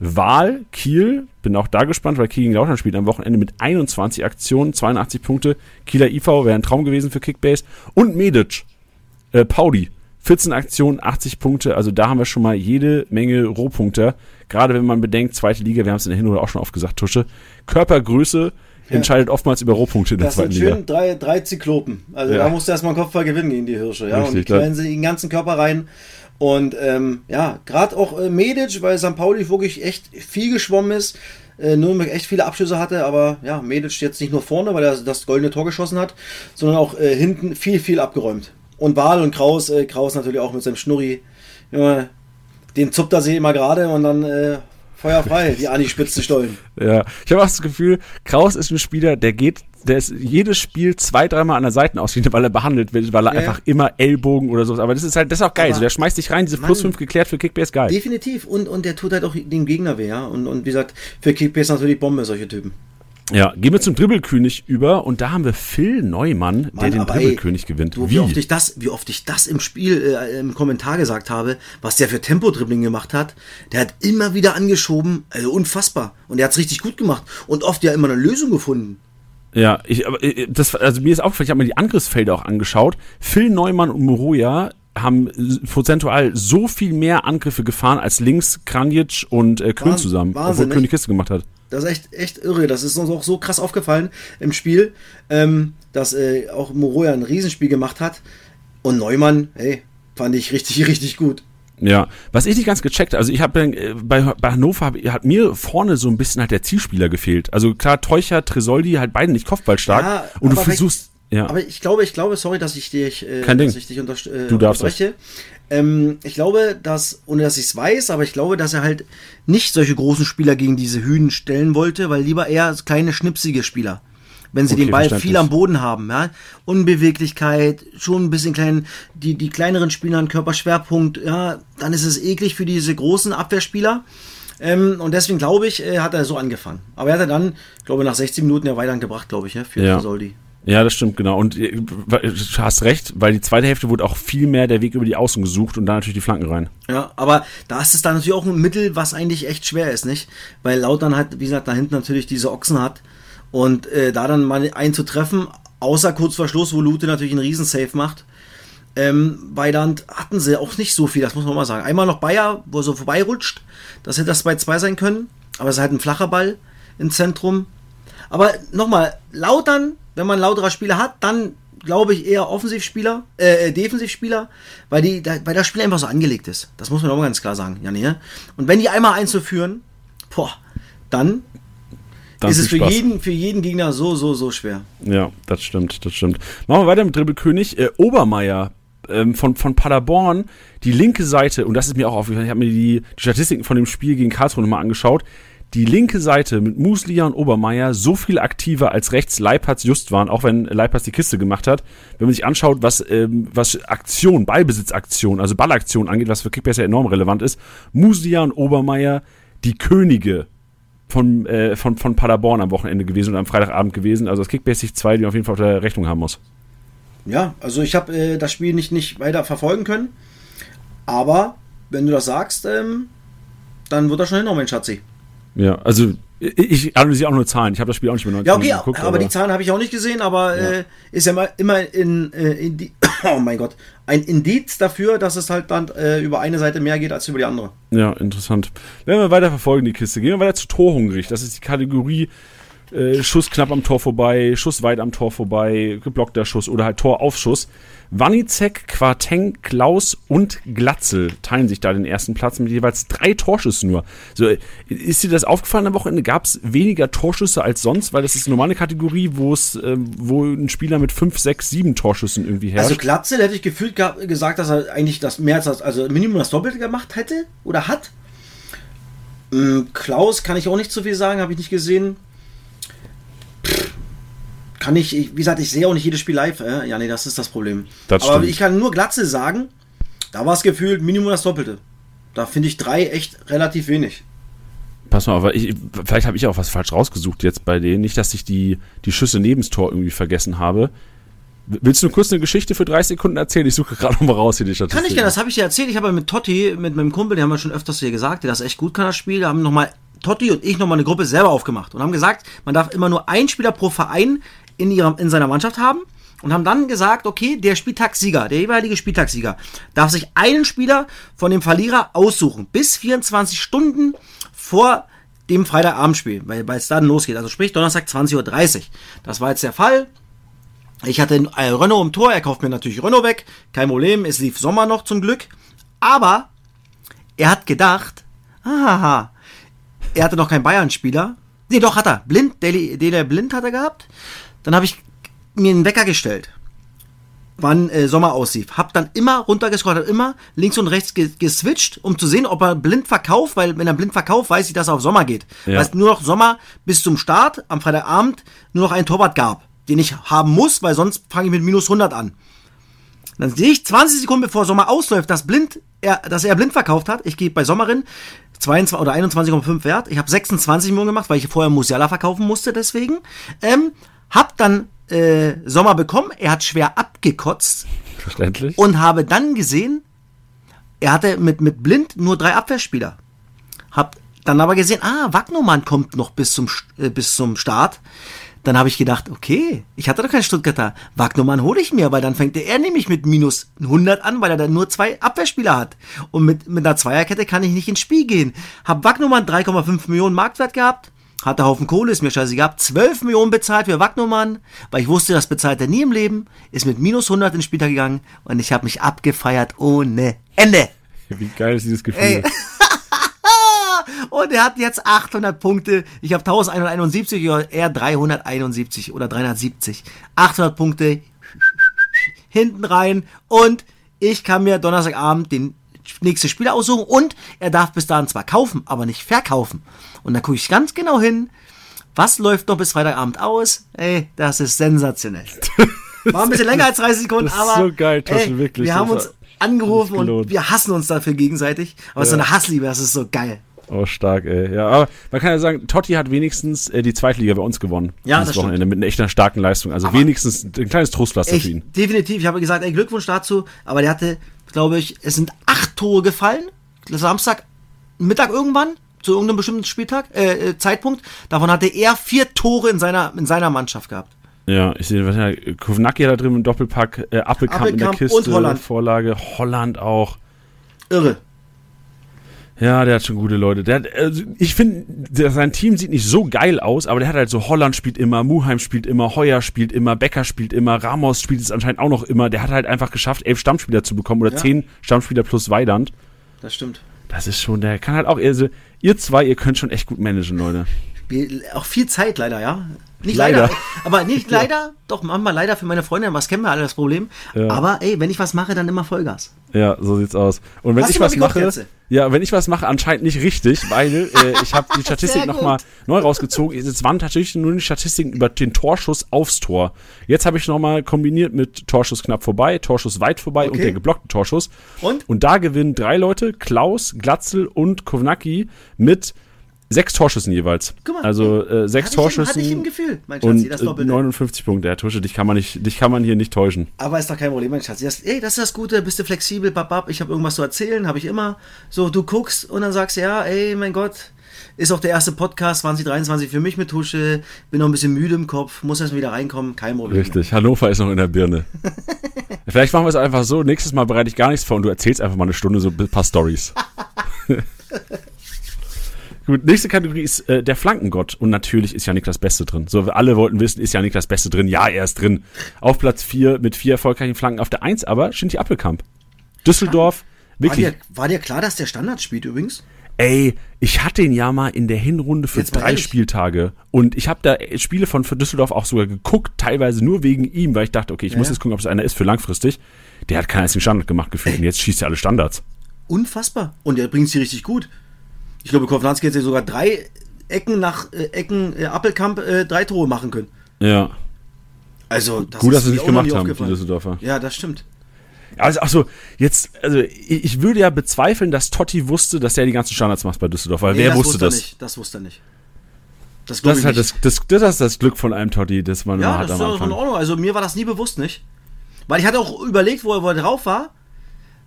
Wahl, Kiel, bin auch da gespannt, weil Kiel gegen Lautern spielt am Wochenende mit 21 Aktionen, 82 Punkte. Kieler IV wäre ein Traum gewesen für Kickbase. Und Medic, äh, Pauli, 14 Aktionen, 80 Punkte. Also da haben wir schon mal jede Menge Rohpunkte. Gerade wenn man bedenkt, zweite Liga, wir haben es in der Hinrunde auch schon oft gesagt, Tusche. Körpergröße entscheidet oftmals über Rohpunkte in der Das sind zweiten Liga. schön drei, drei Zyklopen. Also Ja. da musst du erstmal einen Kopfball gewinnen gegen die Hirsche. Ja? Richtig, und die knallen sie in den ganzen Körper rein. Und ähm, ja, gerade auch äh, Medic, weil St. Pauli wirklich echt viel geschwommen ist. Äh, Nürnberg echt viele Abschüsse hatte, aber ja, Medic jetzt nicht nur vorne, weil er das goldene Tor geschossen hat, sondern auch äh, hinten viel, viel abgeräumt. Und Wahl und Kraus, äh, Kraus natürlich auch mit seinem Schnurri. Junge, den zuppt er sich immer gerade und dann äh, feuerfrei, die Ani spitzen Stollen. Ja, ich habe auch das Gefühl, Kraus ist ein Spieler, der geht, der ist jedes Spiel zwei, dreimal an der Seitenauslinie, weil er behandelt wird, weil er Ja, einfach immer Ellbogen oder so. Aber das ist halt, das ist auch geil. Aber- so, der schmeißt sich rein, diese plus Mann. 5 geklärt für Kickbase geil. Definitiv. Und, und der tut halt auch dem Gegner weh, ja. Und, und wie gesagt, für Kickbase natürlich Bombe, solche Typen. Ja, gehen wir zum Dribbelkönig über und da haben wir Phil Neumann, der Mann, den aber ey, Dribbelkönig gewinnt. Du, wie? oft ich das, wie oft ich das im Spiel, äh, im Kommentar gesagt habe, was der für Tempo-Dribbling gemacht hat. Der hat immer wieder angeschoben, also unfassbar. Und er hat's richtig gut gemacht. Und oft ja immer eine Lösung gefunden. Ja, ich, aber äh, das, also mir ist aufgefallen, ich habe mir die Angriffsfelder auch angeschaut. Phil Neumann und Moroja haben prozentual so viel mehr Angriffe gefahren als links Kranjic und äh, Wahn- zusammen, Wahnsinn, obwohl nicht? Kiste gemacht hat. Das ist echt, echt irre. Das ist uns auch so krass aufgefallen im Spiel, ähm, dass äh, auch Moroja ein Riesenspiel gemacht hat. Und Neumann, hey, fand ich richtig, [laughs] richtig gut. Ja, was ich nicht ganz gecheckt, also ich habe äh, bei, bei Hannover hab, hat mir vorne so ein bisschen halt der Zielspieler gefehlt. Also klar, Teucher, Tresoldi, halt beide nicht kopfballstark. Ja, und du versuchst. Ja. Aber ich glaube, ich glaube, sorry, dass ich dich, äh, Kein dass Ding. ich dich unter, äh, du darfst unterbreche. Ähm, ich glaube, dass, ohne dass ich es weiß, aber ich glaube, dass er halt nicht solche großen Spieler gegen diese Hühn stellen wollte, weil lieber eher kleine, schnipsige Spieler wenn sie okay, den Ball viel am Boden haben. Ja? Unbeweglichkeit, schon ein bisschen klein, die, die kleineren Spieler einen Körperschwerpunkt, ja, dann ist es eklig für diese großen Abwehrspieler. Ähm, und deswegen glaube ich, äh, hat er so angefangen. Aber er hat er dann, glaube nach 16 Minuten ja weiter gebracht, glaube ich, ja, für ja. Soldi. Ja, das stimmt, genau. Und äh, du hast recht, weil die zweite Hälfte wurde auch viel mehr der Weg über die Außen gesucht und da natürlich die Flanken rein. Ja, aber da ist es dann natürlich auch ein Mittel, was eigentlich echt schwer ist, nicht? Weil Lautern halt, wie gesagt, da hinten natürlich diese Ochsen hat, und äh, da dann mal einen zu treffen, außer kurz vor Schluss, wo Lute natürlich einen Riesensave macht, ähm, bei Land hatten sie auch nicht so viel, das muss man mal sagen. Einmal noch Bayer, wo er so vorbeirutscht, das hätte das bei zwei sein können, aber es ist halt ein flacher Ball im Zentrum. Aber nochmal, Lautern, wenn man lauterer Spieler hat, dann glaube ich eher Offensivspieler, äh, äh, Defensivspieler, weil, die, da, weil das Spiel einfach so angelegt ist. Das muss man auch mal ganz klar sagen, Janne. Ne? Und wenn die einmal einzuführen, boah, dann dann ist es für jeden, für jeden Gegner so, so, so schwer. Ja, das stimmt, das stimmt. Machen wir weiter mit Dribbelkönig. Äh, Obermeier ähm, von, von Paderborn, die linke Seite, und das ist mir auch aufgefallen, ich habe mir die, die Statistiken von dem Spiel gegen Karlsruhe nochmal angeschaut. Die linke Seite mit Muslia und Obermeier so viel aktiver als rechts Leipertz just waren, auch wenn Leipertz die Kiste gemacht hat. Wenn man sich anschaut, was, ähm, was Aktion, Ballbesitzaktion, also Ballaktion angeht, was für Kickbase ja enorm relevant ist, Muslia und Obermeier die Könige von, äh, von, von Paderborn am Wochenende gewesen und am Freitagabend gewesen. Also das Kickbasic 2, die man auf jeden Fall auf der Rechnung haben muss. Ja, also ich habe äh, das Spiel nicht, nicht weiter verfolgen können. Aber wenn du das sagst, ähm, dann wird das schon hinhauen, mein Schatzi. Ja, also ich analysiere auch nur Zahlen. Ich habe das Spiel auch nicht mehr 90 Ja, okay, geguckt, aber, aber, die Zahlen habe ich auch nicht gesehen, aber ja. Äh, ist ja immer, immer in, äh, in die, [coughs] oh mein Gott, ein Indiz dafür, dass es halt dann äh, über eine Seite mehr geht als über die andere. Ja, interessant. Wenn wir weiter verfolgen, die Kiste, gehen wir weiter zu Torhungrig. Das ist die Kategorie äh, Schuss knapp am Tor vorbei, Schuss weit am Tor vorbei, geblockter Schuss oder halt Toraufschuss. Wanizek, Quarteng, Klaus und Glatzel teilen sich da den ersten Platz mit jeweils drei Torschüssen nur. So, ist dir das aufgefallen am Wochenende? Gab es weniger Torschüsse als sonst? Weil das ist eine normale Kategorie, wo es, äh, wo ein Spieler mit fünf, sechs, sieben Torschüssen irgendwie herrscht. Also Glatzel hätte ich gefühlt gesagt, dass er eigentlich das mehr als also Minimum das Doppelte gemacht hätte oder hat. Ähm, Klaus kann ich auch nicht so viel sagen, habe ich nicht gesehen kann ich, wie gesagt, ich sehe auch nicht jedes Spiel live. Äh? Ja, nee, das ist das Problem. Das Aber stimmt. ich kann nur Glatze sagen, da war es gefühlt Minimum das Doppelte. Da finde ich drei echt relativ wenig. Pass mal, aber ich, vielleicht habe ich auch was falsch rausgesucht jetzt bei denen. Nicht, dass ich die, die Schüsse neben das Tor irgendwie vergessen habe. Willst du kurz eine Geschichte für 30 Sekunden erzählen? Ich suche gerade mal raus hier die Statistik. Kann ich gerne, das habe ich dir erzählt. Ich habe mit Totti, mit meinem Kumpel, den haben wir schon öfters hier gesagt, der das echt gut kann, das Spiel. Da haben nochmal Totti und ich nochmal eine Gruppe selber aufgemacht und haben gesagt, man darf immer nur einen Spieler pro Verein in, ihrer, in seiner Mannschaft haben und haben dann gesagt, okay, der Spieltagssieger, der jeweilige Spieltagssieger, darf sich einen Spieler von dem Verlierer aussuchen, bis 24 Stunden vor dem Freitagabendspiel, weil, es dann losgeht. Also sprich Donnerstag 20.30 Uhr. Das war jetzt der Fall. Ich hatte ein Renault im Tor, er kauft mir natürlich Renault weg, kein Problem, es lief Sommer noch zum Glück. Aber er hat gedacht, haha, er hatte noch keinen Bayern-Spieler. Nee, doch hat er. Blind, Dele Blind hat er gehabt. Dann habe ich mir einen Wecker gestellt, wann äh, Sommer aussieht. Hab dann immer runtergescrollt, immer links und rechts ge geswitcht, um zu sehen, ob er blind verkauft, weil wenn er blind verkauft, weiß ich, dass er auf Sommer geht. Ja. Weil es nur noch Sommer bis zum Start am Freitagabend nur noch einen Torwart gab, den ich haben muss, weil sonst fange ich mit minus 100 an. Dann sehe ich 20 Sekunden bevor Sommer ausläuft, dass blind er, dass er blind verkauft hat. Ich gehe bei Sommerin 22 oder 21,5 Wert. Ich habe 26 Millionen gemacht, weil ich vorher Musiala verkaufen musste, deswegen. Ähm, hab dann äh, Sommer bekommen, er hat schwer abgekotzt. Verständlich. Und habe dann gesehen, er hatte mit, mit Blind nur drei Abwehrspieler. Hab dann aber gesehen, ah, Wagnermann kommt noch bis zum, äh, bis zum Start. Dann habe ich gedacht, okay, ich hatte doch keinen Stuttgarter. Wagnermann hole ich mir, weil dann fängt er nämlich mit minus 100 an, weil er dann nur zwei Abwehrspieler hat. Und mit, mit einer Zweierkette kann ich nicht ins Spiel gehen. Hab Wagnermann 3,5 Millionen Marktwert gehabt hatte Haufen Kohle, ist mir scheißegal. 12 Millionen bezahlt für Wagnumann, weil ich wusste, das bezahlt er nie im Leben. Ist mit minus 100 ins Spieltag gegangen und ich habe mich abgefeiert ohne Ende. Wie geil ist dieses Gefühl? Ey. [laughs] Und er hat jetzt 800 Punkte. Ich habe 1171, er 371 oder 370. 800 Punkte hinten rein und ich kann mir Donnerstagabend den nächste Spiel aussuchen und er darf bis dahin zwar kaufen, aber nicht verkaufen. Und dann gucke ich ganz genau hin, was läuft noch bis Freitagabend aus. Ey, das ist sensationell. [laughs] War ein bisschen länger als 30 Sekunden, aber so geil, Toschen, ey, wirklich. wir haben uns angerufen und wir hassen uns dafür gegenseitig. Aber es ist so Ja. eine Hassliebe, das ist so geil. Oh, stark, ey. Ja, aber man kann ja sagen, Totti hat wenigstens äh, die Zweitliga bei uns gewonnen. Ja, dieses das stimmt. Wochenende mit einer echt einer starken Leistung. Also wenigstens ein kleines Trostpflaster für ihn. Definitiv. Ich habe gesagt, ey, Glückwunsch dazu. Aber der hatte, glaube ich, es sind acht Tore gefallen. Samstag, Mittag irgendwann, zu irgendeinem bestimmten Spieltag, äh, äh, Zeitpunkt. Davon hatte er vier Tore in seiner, in seiner Mannschaft gehabt. Ja, ich sehe, was ja, Kovnacki da drin im Doppelpack, äh, Appelkamp in der Appelkamp Kiste, und Holland. Vorlage, Holland auch. Irre. Ja, der hat schon gute Leute. Der hat, also ich finde, sein Team sieht nicht so geil aus, aber der hat halt so Holland spielt immer, Muheim spielt immer, Heuer spielt immer, Becker spielt immer, Ramos spielt es anscheinend auch noch immer. Der hat halt einfach geschafft, elf Stammspieler zu bekommen oder Ja. zehn Stammspieler plus Weidand. Das stimmt. Das ist schon, der kann halt auch, also, ihr zwei, ihr könnt schon echt gut managen, Leute. Auch viel Zeit leider, ja. Nicht Leider. leider. aber nicht [laughs] leider, doch manchmal leider für meine Freunde, was kennen wir alle das Problem. Ja. Aber ey, wenn ich was mache, dann immer Vollgas. Ja, so sieht's aus. Und wenn Hast ich was mache, Kopfkatze? Ja, wenn ich was mache, anscheinend nicht richtig, weil äh, ich habe die [laughs] Statistik nochmal neu rausgezogen. Es waren tatsächlich nur die Statistiken über den Torschuss aufs Tor. Jetzt habe ich nochmal kombiniert mit Torschuss knapp vorbei, Torschuss weit vorbei und Okay. der geblockte Torschuss. Und? Und da gewinnen drei Leute, Klaus, Glatzel und Kovnacki mit sechs Torschüssen jeweils. Guck mal, also äh, sechs Torschüssen hatte ich im Gefühl, mein Schatzi, und das äh, Doppelte. 59 Punkte. Herr Tusche, dich kann man nicht, dich kann man hier nicht täuschen. Aber ist doch kein Problem, mein Schatz. Das, ey, das ist das Gute, bist du flexibel, babab, ich habe irgendwas zu erzählen, habe ich immer. So, du guckst und dann sagst du, ja, ey, mein Gott, ist auch der erste Podcast 2023 für mich mit Tusche, bin noch ein bisschen müde im Kopf, muss erst wieder reinkommen, kein Problem. Richtig, Hannover ist noch in der Birne. [laughs] Vielleicht machen wir es einfach so, nächstes Mal bereite ich gar nichts vor und du erzählst einfach mal eine Stunde so ein paar Stories. [laughs] Gut, nächste Kategorie ist äh, der Flankengott. Und natürlich ist Janik das Beste drin. So, wir alle wollten wissen, ist Janik das Beste drin? Ja, er ist drin. Auf Platz 4 mit vier erfolgreichen Flanken. Auf der 1 aber Shinti Appelkamp. Düsseldorf, War wirklich. dir, war dir klar, dass der Standard spielt übrigens? Ey, ich hatte ihn ja mal in der Hinrunde für drei ehrlich. Spieltage. Und ich habe da Spiele von für Düsseldorf auch sogar geguckt, teilweise nur wegen ihm, weil ich dachte, okay, ich muss Ja. jetzt gucken, ob es einer ist für langfristig. Der hat keinen einzigen Standard gemacht gefühlt und jetzt schießt er alle Standards. Unfassbar. Und er bringt sie richtig gut. Ich glaube, Kovnatski hätte sogar drei Ecken nach äh, Ecken äh, Appelkamp äh, drei Tore machen können. Ja. Also, das Gut, dass ist sie nicht gemacht haben, die. Düsseldorfer. Ja, das stimmt. Also auch so, jetzt, also ich, ich würde ja bezweifeln, dass Totti wusste, dass er die ganzen Standards macht bei Düsseldorf, weil Nee, wer das wusste das? Nicht. Das wusste er nicht. Das, Das ist halt nicht. das, das, das ist das Glück von einem Totti, das man Ja, hat das ist am doch in Anfang. Ordnung. Also mir war das nie bewusst nicht. Weil ich hatte auch überlegt, wo er, wo er drauf war.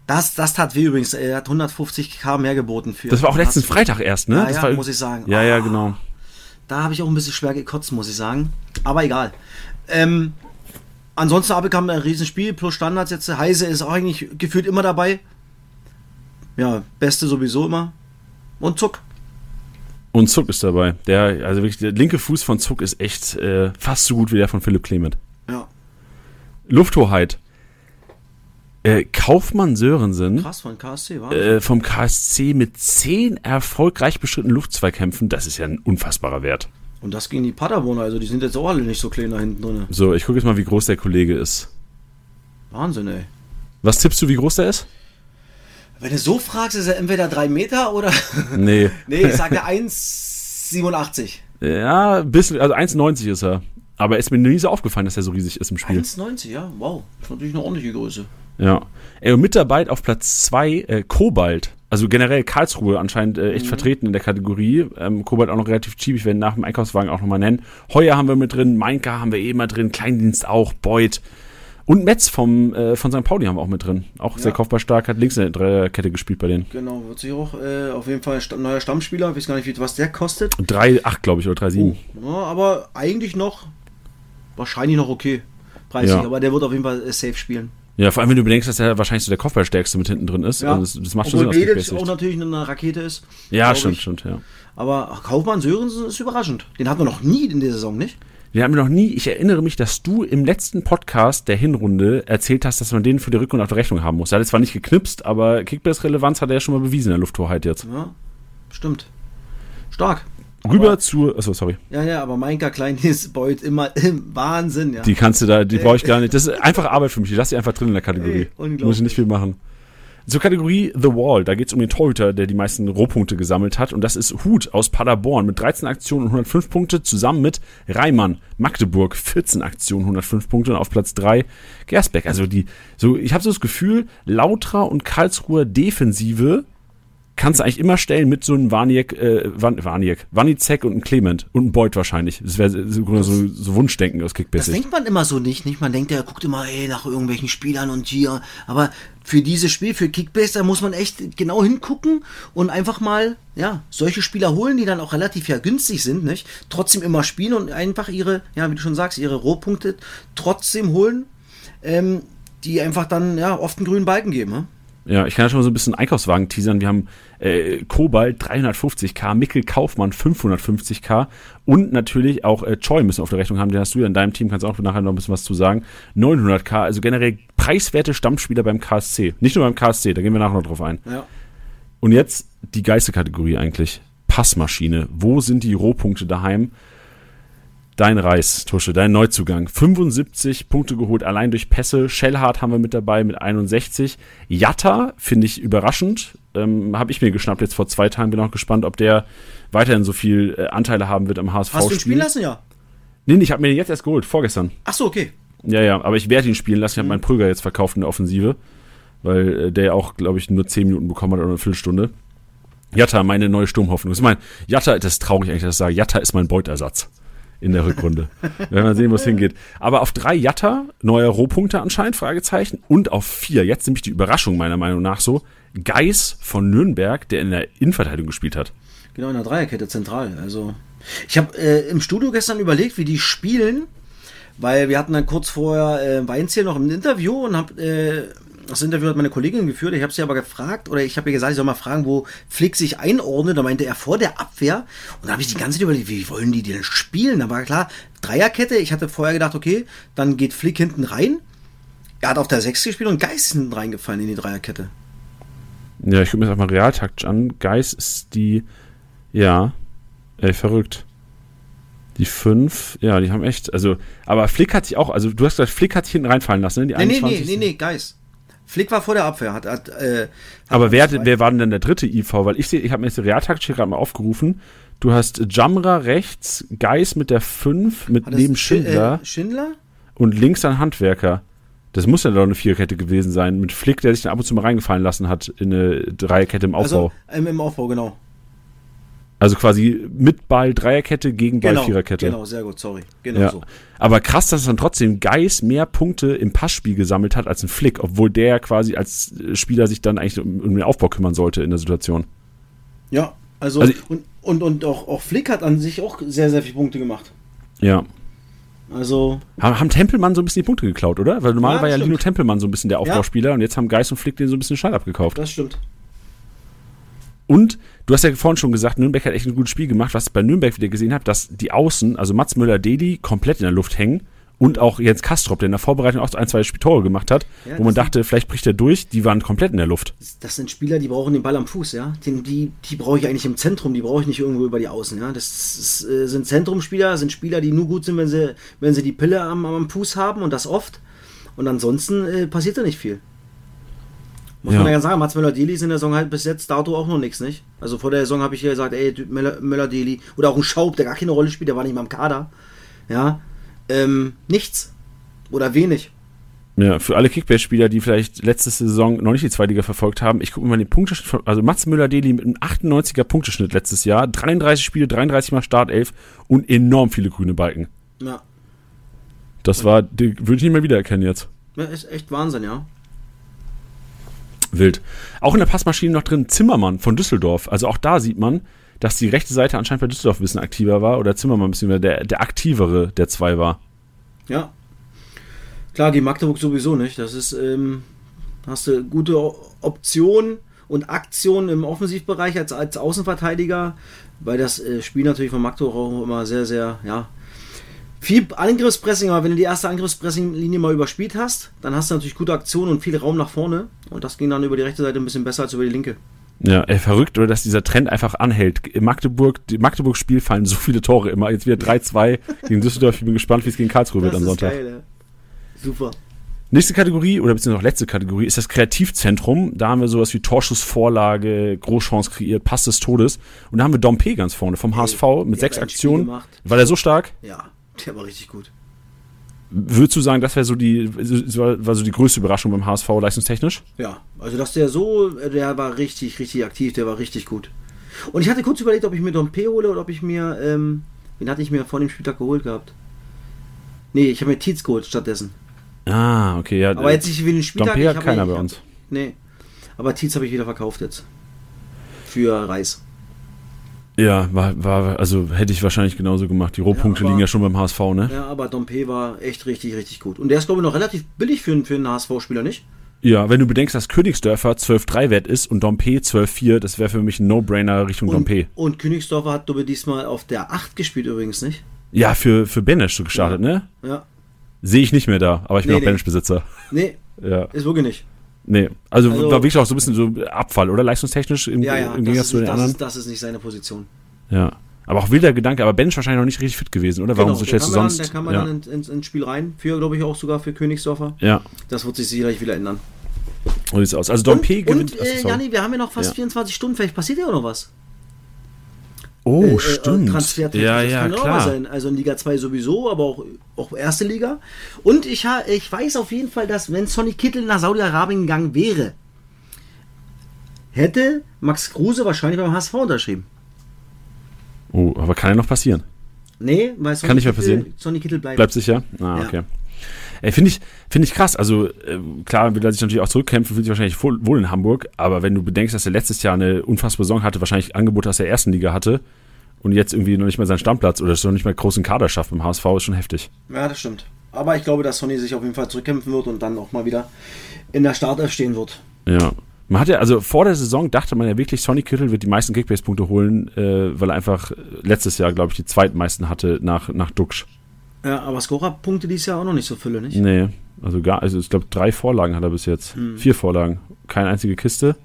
Das, das tat weh übrigens. Er hat 150k mehr geboten für. Das war auch letzten Freitag erst, ne? Ja, das ja, war, muss ich sagen. Ja, ja, Ah. genau. Da habe ich auch ein bisschen schwer gekotzt, muss ich sagen. Aber egal. Ähm, ansonsten Abel kam ein Riesenspiel plus Standards jetzt. Heise ist auch eigentlich gefühlt immer dabei. Ja, Beste sowieso immer. Und Zuck. Und Zuck ist dabei. Der, also wirklich, der linke Fuß von Zuck ist echt äh, fast so gut wie der von Philipp Clement. Ja, Lufthoheit. Äh, Kaufmann Sörensen krass von KSC, war äh, vom KSC mit zehn erfolgreich bestrittenen Luftzweikämpfen, das ist ja ein unfassbarer Wert. Und das gegen die Paderborner, also die sind jetzt auch alle nicht so klein da hinten drin. So, ich gucke jetzt mal, wie groß der Kollege ist. Wahnsinn, ey. Was tippst du, wie groß der ist? Wenn du so fragst, ist er entweder 3 Meter oder. [laughs] Nee. [laughs] nee, ich sage 1,87. Ja, bisschen, also 1,90 ist er. Aber ist mir nie so aufgefallen, dass er so riesig ist im Spiel. 1,90, ja, wow. Das ist natürlich eine ordentliche Größe. Ja. Ey, und mit dabei auf Platz 2 äh, Kobalt. Also generell Karlsruhe anscheinend äh, echt vertreten in der Kategorie. Ähm, Kobalt auch noch relativ cheap, ich werde ihn nach dem Einkaufswagen auch nochmal nennen. Heuer haben wir mit drin, Mainka haben wir eh immer drin, Kleindienst auch, Beuth. Und Metz vom, äh, von St. Pauli haben wir auch mit drin. Auch sehr kaufbar stark, hat links in der Dreierkette gespielt bei denen. Genau, wird sich auch äh, auf jeden Fall ein Sta- neuer Stammspieler. Ich weiß gar nicht, was der kostet. 3,8 glaube ich, oder 3,7. Ja, aber eigentlich noch, wahrscheinlich noch okay. Preislich, Ja. aber der wird auf jeden Fall äh, safe spielen. Ja, vor allem, wenn du bedenkst, dass er wahrscheinlich so der Kopfballstärkste mit hinten drin ist. Ja. Also das, das macht schon Obwohl Sinn. Bedic Kickbase-Sicht. auch natürlich eine Rakete ist. Ja, stimmt, ich. stimmt, ja. Aber Kaufmann Sörensen ist überraschend. Den hatten wir noch nie in der Saison, nicht? Wir haben noch nie, ich erinnere mich, dass du im letzten Podcast der Hinrunde erzählt hast, dass man den für die Rückrunde auf der Rechnung haben muss. Er hat zwar nicht geknipst, aber Kickbase-Relevanz hat er ja schon mal bewiesen in der Lufthoheit jetzt. Ja, stimmt. Stark. Rüber Aber- zur, achso, sorry. Ja, ja, aber Mainka Klein [laughs] ist beut immer [laughs] im Wahnsinn, ja. Die kannst du da, die brauche ich gar nicht. Das ist einfache Arbeit für mich. Ich lasse die einfach drin in der Kategorie. Ey, unglaublich. Muss ich nicht viel machen. Zur Kategorie The Wall, da geht es um den Torhüter, der die meisten Rohpunkte gesammelt hat. Und das ist Hut aus Paderborn mit 13 Aktionen und 105 Punkte, zusammen mit Reimann, Magdeburg, 14 Aktionen, 105 Punkte und auf Platz 3 Gersbeck. Also die, so, ich habe so das Gefühl, Lautra und Karlsruher Defensive kannst du eigentlich immer stellen mit so einem Warniek, äh, Wan, Warniek, Wanizek und einem Clement und einem Beuth wahrscheinlich. Das wäre so, so, so Wunschdenken aus Das Kickbase. denkt man immer so nicht, nicht? Man denkt, der guckt immer ey, nach irgendwelchen Spielern und hier. Aber für dieses Spiel, für Kickbase, da muss man echt genau hingucken und einfach mal, ja, solche Spieler holen, die dann auch relativ ja günstig sind, nicht? Trotzdem immer spielen und einfach ihre, ja, wie du schon sagst, ihre Rohpunkte trotzdem holen, ähm, die einfach dann, ja, oft einen grünen Balken geben, ne? Ja, ich kann ja schon mal so ein bisschen Einkaufswagen teasern. Wir haben äh, Kobalt 350k, Mikkel Kaufmann 550k und natürlich auch äh, Choi müssen wir auf der Rechnung haben. Den hast du ja in deinem Team, kannst auch nachher noch ein bisschen was zu sagen. 900k, also generell preiswerte Stammspieler beim KSC. Nicht nur beim KSC, da gehen wir nachher noch drauf ein. Ja. Und jetzt die geilste Kategorie eigentlich. Passmaschine. Wo sind die Rohpunkte daheim? Dein Reis, Tusche, dein Neuzugang. 75 Punkte geholt, allein durch Pässe. Shellhard haben wir mit dabei mit 61. Jatta finde ich überraschend. Ähm, Habe ich mir geschnappt jetzt vor zwei Tagen. Bin auch gespannt, ob der weiterhin so viel äh, Anteile haben wird am Hast du ihn spielen lassen, ja? Nee, nee, ich habe mir den jetzt erst geholt, vorgestern. Ach so, okay. Ja, ja, aber ich werde ihn spielen lassen. Ich habe meinen Prüger jetzt verkauft in der Offensive, weil äh, der ja auch, glaube ich, nur 10 Minuten bekommen hat oder eine Viertelstunde. Jatta, meine neue Sturmhoffnung. Das ist mein, Jatta, das ist traurig eigentlich, dass ich sage, Jatta ist mein Beutersatz in der Rückrunde. Werden wir sehen, wo es hingeht. Aber auf drei Jatta, neue Rohpunkte anscheinend, Fragezeichen. Und auf vier, jetzt nämlich die Überraschung meiner Meinung nach so, Geis von Nürnberg, der in der Innenverteidigung gespielt hat. Genau, in der Dreierkette zentral. Also, ich habe äh, im Studio gestern überlegt, wie die spielen, weil wir hatten dann kurz vorher äh, Weinziel noch im Interview und hab, äh, das Interview hat meine Kollegin geführt. Ich habe sie aber gefragt, oder ich habe ihr gesagt, ich soll mal fragen, wo Flick sich einordnet. Da meinte er vor der Abwehr. Und da habe ich die ganze Zeit überlegt, wie wollen die denn spielen? Da war klar, Dreierkette. Ich hatte vorher gedacht, okay, dann geht Flick hinten rein. Er hat auf der 6 gespielt und Geist ist hinten reingefallen in die Dreierkette. Ja, ich gucke mir das mal realtaktisch an. Geis ist die, ja, ey, verrückt. Die fünf, ja, die haben echt, also, aber Flick hat sich auch, also du hast gesagt, Flick hat sich hinten reinfallen lassen, ne? Die Nee, nee, nee, 21. nee, nee, Geist. Flick war vor der Abwehr. Hat, hat, äh, hat Aber wer, hat- wer war denn dann der dritte IV? Weil ich sehe, ich habe mir jetzt die gerade mal aufgerufen. Du hast Jamra rechts, Geis mit der 5, mit Hat neben Sch- Schindler Äh, Schindler? und links ein Handwerker. Das muss ja doch eine Viererkette gewesen sein, mit Flick, der sich dann ab und zu mal reingefallen lassen hat in eine Dreierkette im Aufbau. Also ähm, im Aufbau, genau. Also, quasi mit Ball Dreierkette gegen Ball Genau, Viererkette. genau, sehr gut, sorry. Genau Ja. so. Aber krass, dass dann trotzdem Geis mehr Punkte im Passspiel gesammelt hat als ein Flick, obwohl der quasi als Spieler sich dann eigentlich um, um den Aufbau kümmern sollte in der Situation. Ja, also, Also- und, und, und auch, auch Flick hat an sich auch sehr, sehr viele Punkte gemacht. Ja. Also, Haben, haben Tempelmann so ein bisschen die Punkte geklaut, oder? Weil normal Ja, war ja stimmt. Lino Tempelmann so ein bisschen der Aufbauspieler und jetzt haben Geis und Flick den so ein bisschen Schein abgekauft. das stimmt. Und du hast ja vorhin schon gesagt, Nürnberg hat echt ein gutes Spiel gemacht. Was ich bei Nürnberg wieder gesehen habe, dass die Außen, also Mats Müller-Deli, komplett in der Luft hängen und auch Jens Kastrop, der in der Vorbereitung auch ein, zwei Tore gemacht hat, Ja, wo man das- dachte, vielleicht bricht er durch, die waren komplett in der Luft. Das, das sind Spieler, die brauchen den Ball am Fuß, ja. Den, die die brauche ich eigentlich im Zentrum, die brauche ich nicht irgendwo über die Außen, ja. Das, ist, äh, sind Zentrumspieler, sind Spieler, die nur gut sind, wenn sie, wenn sie die Pille am, am Fuß haben und das oft. Und ansonsten äh, passiert da nicht viel. Muss Ja. man ja ganz sagen, Mats Möller-Deli ist in der Saison halt bis jetzt dato auch noch nichts, nicht? Also vor der Saison habe ich ja gesagt, ey, Möller-Deli oder auch ein Schaub, der gar keine Rolle spielt, der war nicht mal im Kader. Ja, ähm, nichts. Oder wenig. Ja, für alle Kickbase-Spieler, die vielleicht letzte Saison noch nicht die Zweitliga verfolgt haben, ich gucke mir mal den Punkteschnitt von, also Mats Müller-Deli mit einem 98er Punkteschnitt letztes Jahr, 33 Spiele, 33 mal Startelf und enorm viele grüne Balken. Ja, Das war, die würde ich nicht mehr wiedererkennen jetzt. ja ist echt Wahnsinn, ja. Wild. Auch in der Passmaschine noch drin Zimmermann von Düsseldorf. Also auch da sieht man, dass die rechte Seite anscheinend bei Düsseldorf ein bisschen aktiver war oder Zimmermann ein bisschen mehr der, der aktivere der zwei war. Ja. Klar, gegen Magdeburg sowieso nicht. Das ist, ähm, hast du gute Optionen und Aktionen im Offensivbereich als, als Außenverteidiger, weil das äh, Spiel natürlich von Magdeburg auch immer sehr, sehr, ja, Viel Angriffspressing, aber wenn du die erste Angriffspressing-Linie mal überspielt hast, dann hast du natürlich gute Aktionen und viel Raum nach vorne. Und das ging dann über die rechte Seite ein bisschen besser als über die linke. Ja, ey, verrückt, oder dass dieser Trend einfach anhält. In Magdeburg, die Magdeburg-Spiel fallen so viele Tore immer. Jetzt wieder 3-2 gegen Düsseldorf. Ich bin gespannt, wie es gegen Karlsruhe wird am Sonntag. Geil, ja. Super. Nächste Kategorie, oder beziehungsweise noch letzte Kategorie, ist das Kreativzentrum. Da haben wir sowas wie Torschussvorlage, Großchance kreiert, Pass des Todes. Und da haben wir Dompe ganz vorne vom HSV mit sechs Aktionen. War der so stark? Ja, der war richtig gut. Würdest du sagen, das wäre so die, war so die größte Überraschung beim HSV leistungstechnisch? Ja, also dass der so, der war richtig, richtig aktiv, der war richtig gut. Und ich hatte kurz überlegt, ob ich mir Dompe hole oder ob ich mir, ähm, wen hatte ich mir vor dem Spieltag geholt gehabt? Nee, ich habe mir Tietz geholt stattdessen. Ah, okay, ja. Aber jetzt nicht wie den Spieltag. Dompe hat keiner bei uns. Nee, aber Tietz habe ich wieder verkauft jetzt. Für Reis. Ja, war, war, also hätte ich wahrscheinlich genauso gemacht. Die Rohpunkte ja, liegen ja schon beim HSV, ne? Ja, aber Dompe war echt richtig, richtig gut. Und der ist, glaube ich, noch relativ billig für, für einen HSV-Spieler, nicht? Ja, wenn du bedenkst, dass Königsdörfer 12-3 wert ist und Dompe 12-4, das wäre für mich ein No-Brainer Richtung und, Dompe. Und Königsdörfer hat Dobbe diesmal auf der 8 gespielt übrigens, nicht? Ja, für, für Benesch so gestartet, ja. ne? Ja. Sehe ich nicht mehr da, aber ich bin nee, auch nee. Benesch-Besitzer. Nee, [laughs] ja. ist wirklich nicht. Nee, also, also, war wirklich auch so ein bisschen so Abfall, oder? Leistungstechnisch im, ja, ja, im Gegensatz zu den das anderen. Ist, das ist nicht seine Position. Ja. Aber auch wilder Gedanke, aber Ben ist wahrscheinlich noch nicht richtig fit gewesen, oder? Warum genau, so stellst du sonst? Dann, der kam man ja. dann ins, ins Spiel rein, für, glaube ich, auch sogar für Königsdorfer. Ja. Das wird sich sicherlich wieder ändern. So sieht's aus. Also Dompe und, gewinnt. Und, äh, Jani, wir haben ja noch fast ja. 24 Stunden, vielleicht passiert ja auch noch was. Oh, äh, äh stimmt. Transfertechnisch. Ja, ja, das kann klar. sein. Also in Liga 2 sowieso, aber auch, auch erste Liga. Und ich, ich weiß auf jeden Fall, dass wenn Sonny Kittel nach Saudi-Arabien gegangen wäre, hätte Max Kruse wahrscheinlich beim HSV unterschrieben. Oh, aber kann ja noch passieren. Nee, weil Sonny Kann nicht mehr passieren. Sonny Kittel bleibt. Bleibt sicher? Ah, ja. okay. Ey, finde ich, find ich krass. Also, äh, klar, will er sich natürlich auch zurückkämpfen, fühlt sich wahrscheinlich wohl, wohl in Hamburg. Aber wenn du bedenkst, dass er letztes Jahr eine unfassbare Saison hatte, wahrscheinlich Angebote aus der ersten Liga hatte und jetzt irgendwie noch nicht mal seinen Stammplatz oder noch nicht mal großen Kader schafft beim HSV, ist schon heftig. Ja, das stimmt. Aber ich glaube, dass Sonny sich auf jeden Fall zurückkämpfen wird und dann auch mal wieder in der Startelf stehen wird. Ja. Man hat ja, also vor der Saison dachte man ja wirklich, Sonny Kittel wird die meisten Kickbase-Punkte holen, äh, weil er einfach letztes Jahr, glaube ich, die zweitmeisten hatte nach, nach Duxch. Ja, aber Scorer-Punkte dieses Jahr auch noch nicht so Fülle, nicht? Nee, also gar, also ich glaube, drei Vorlagen hat er bis jetzt. Hm. Vier Vorlagen. Keine einzige Kiste.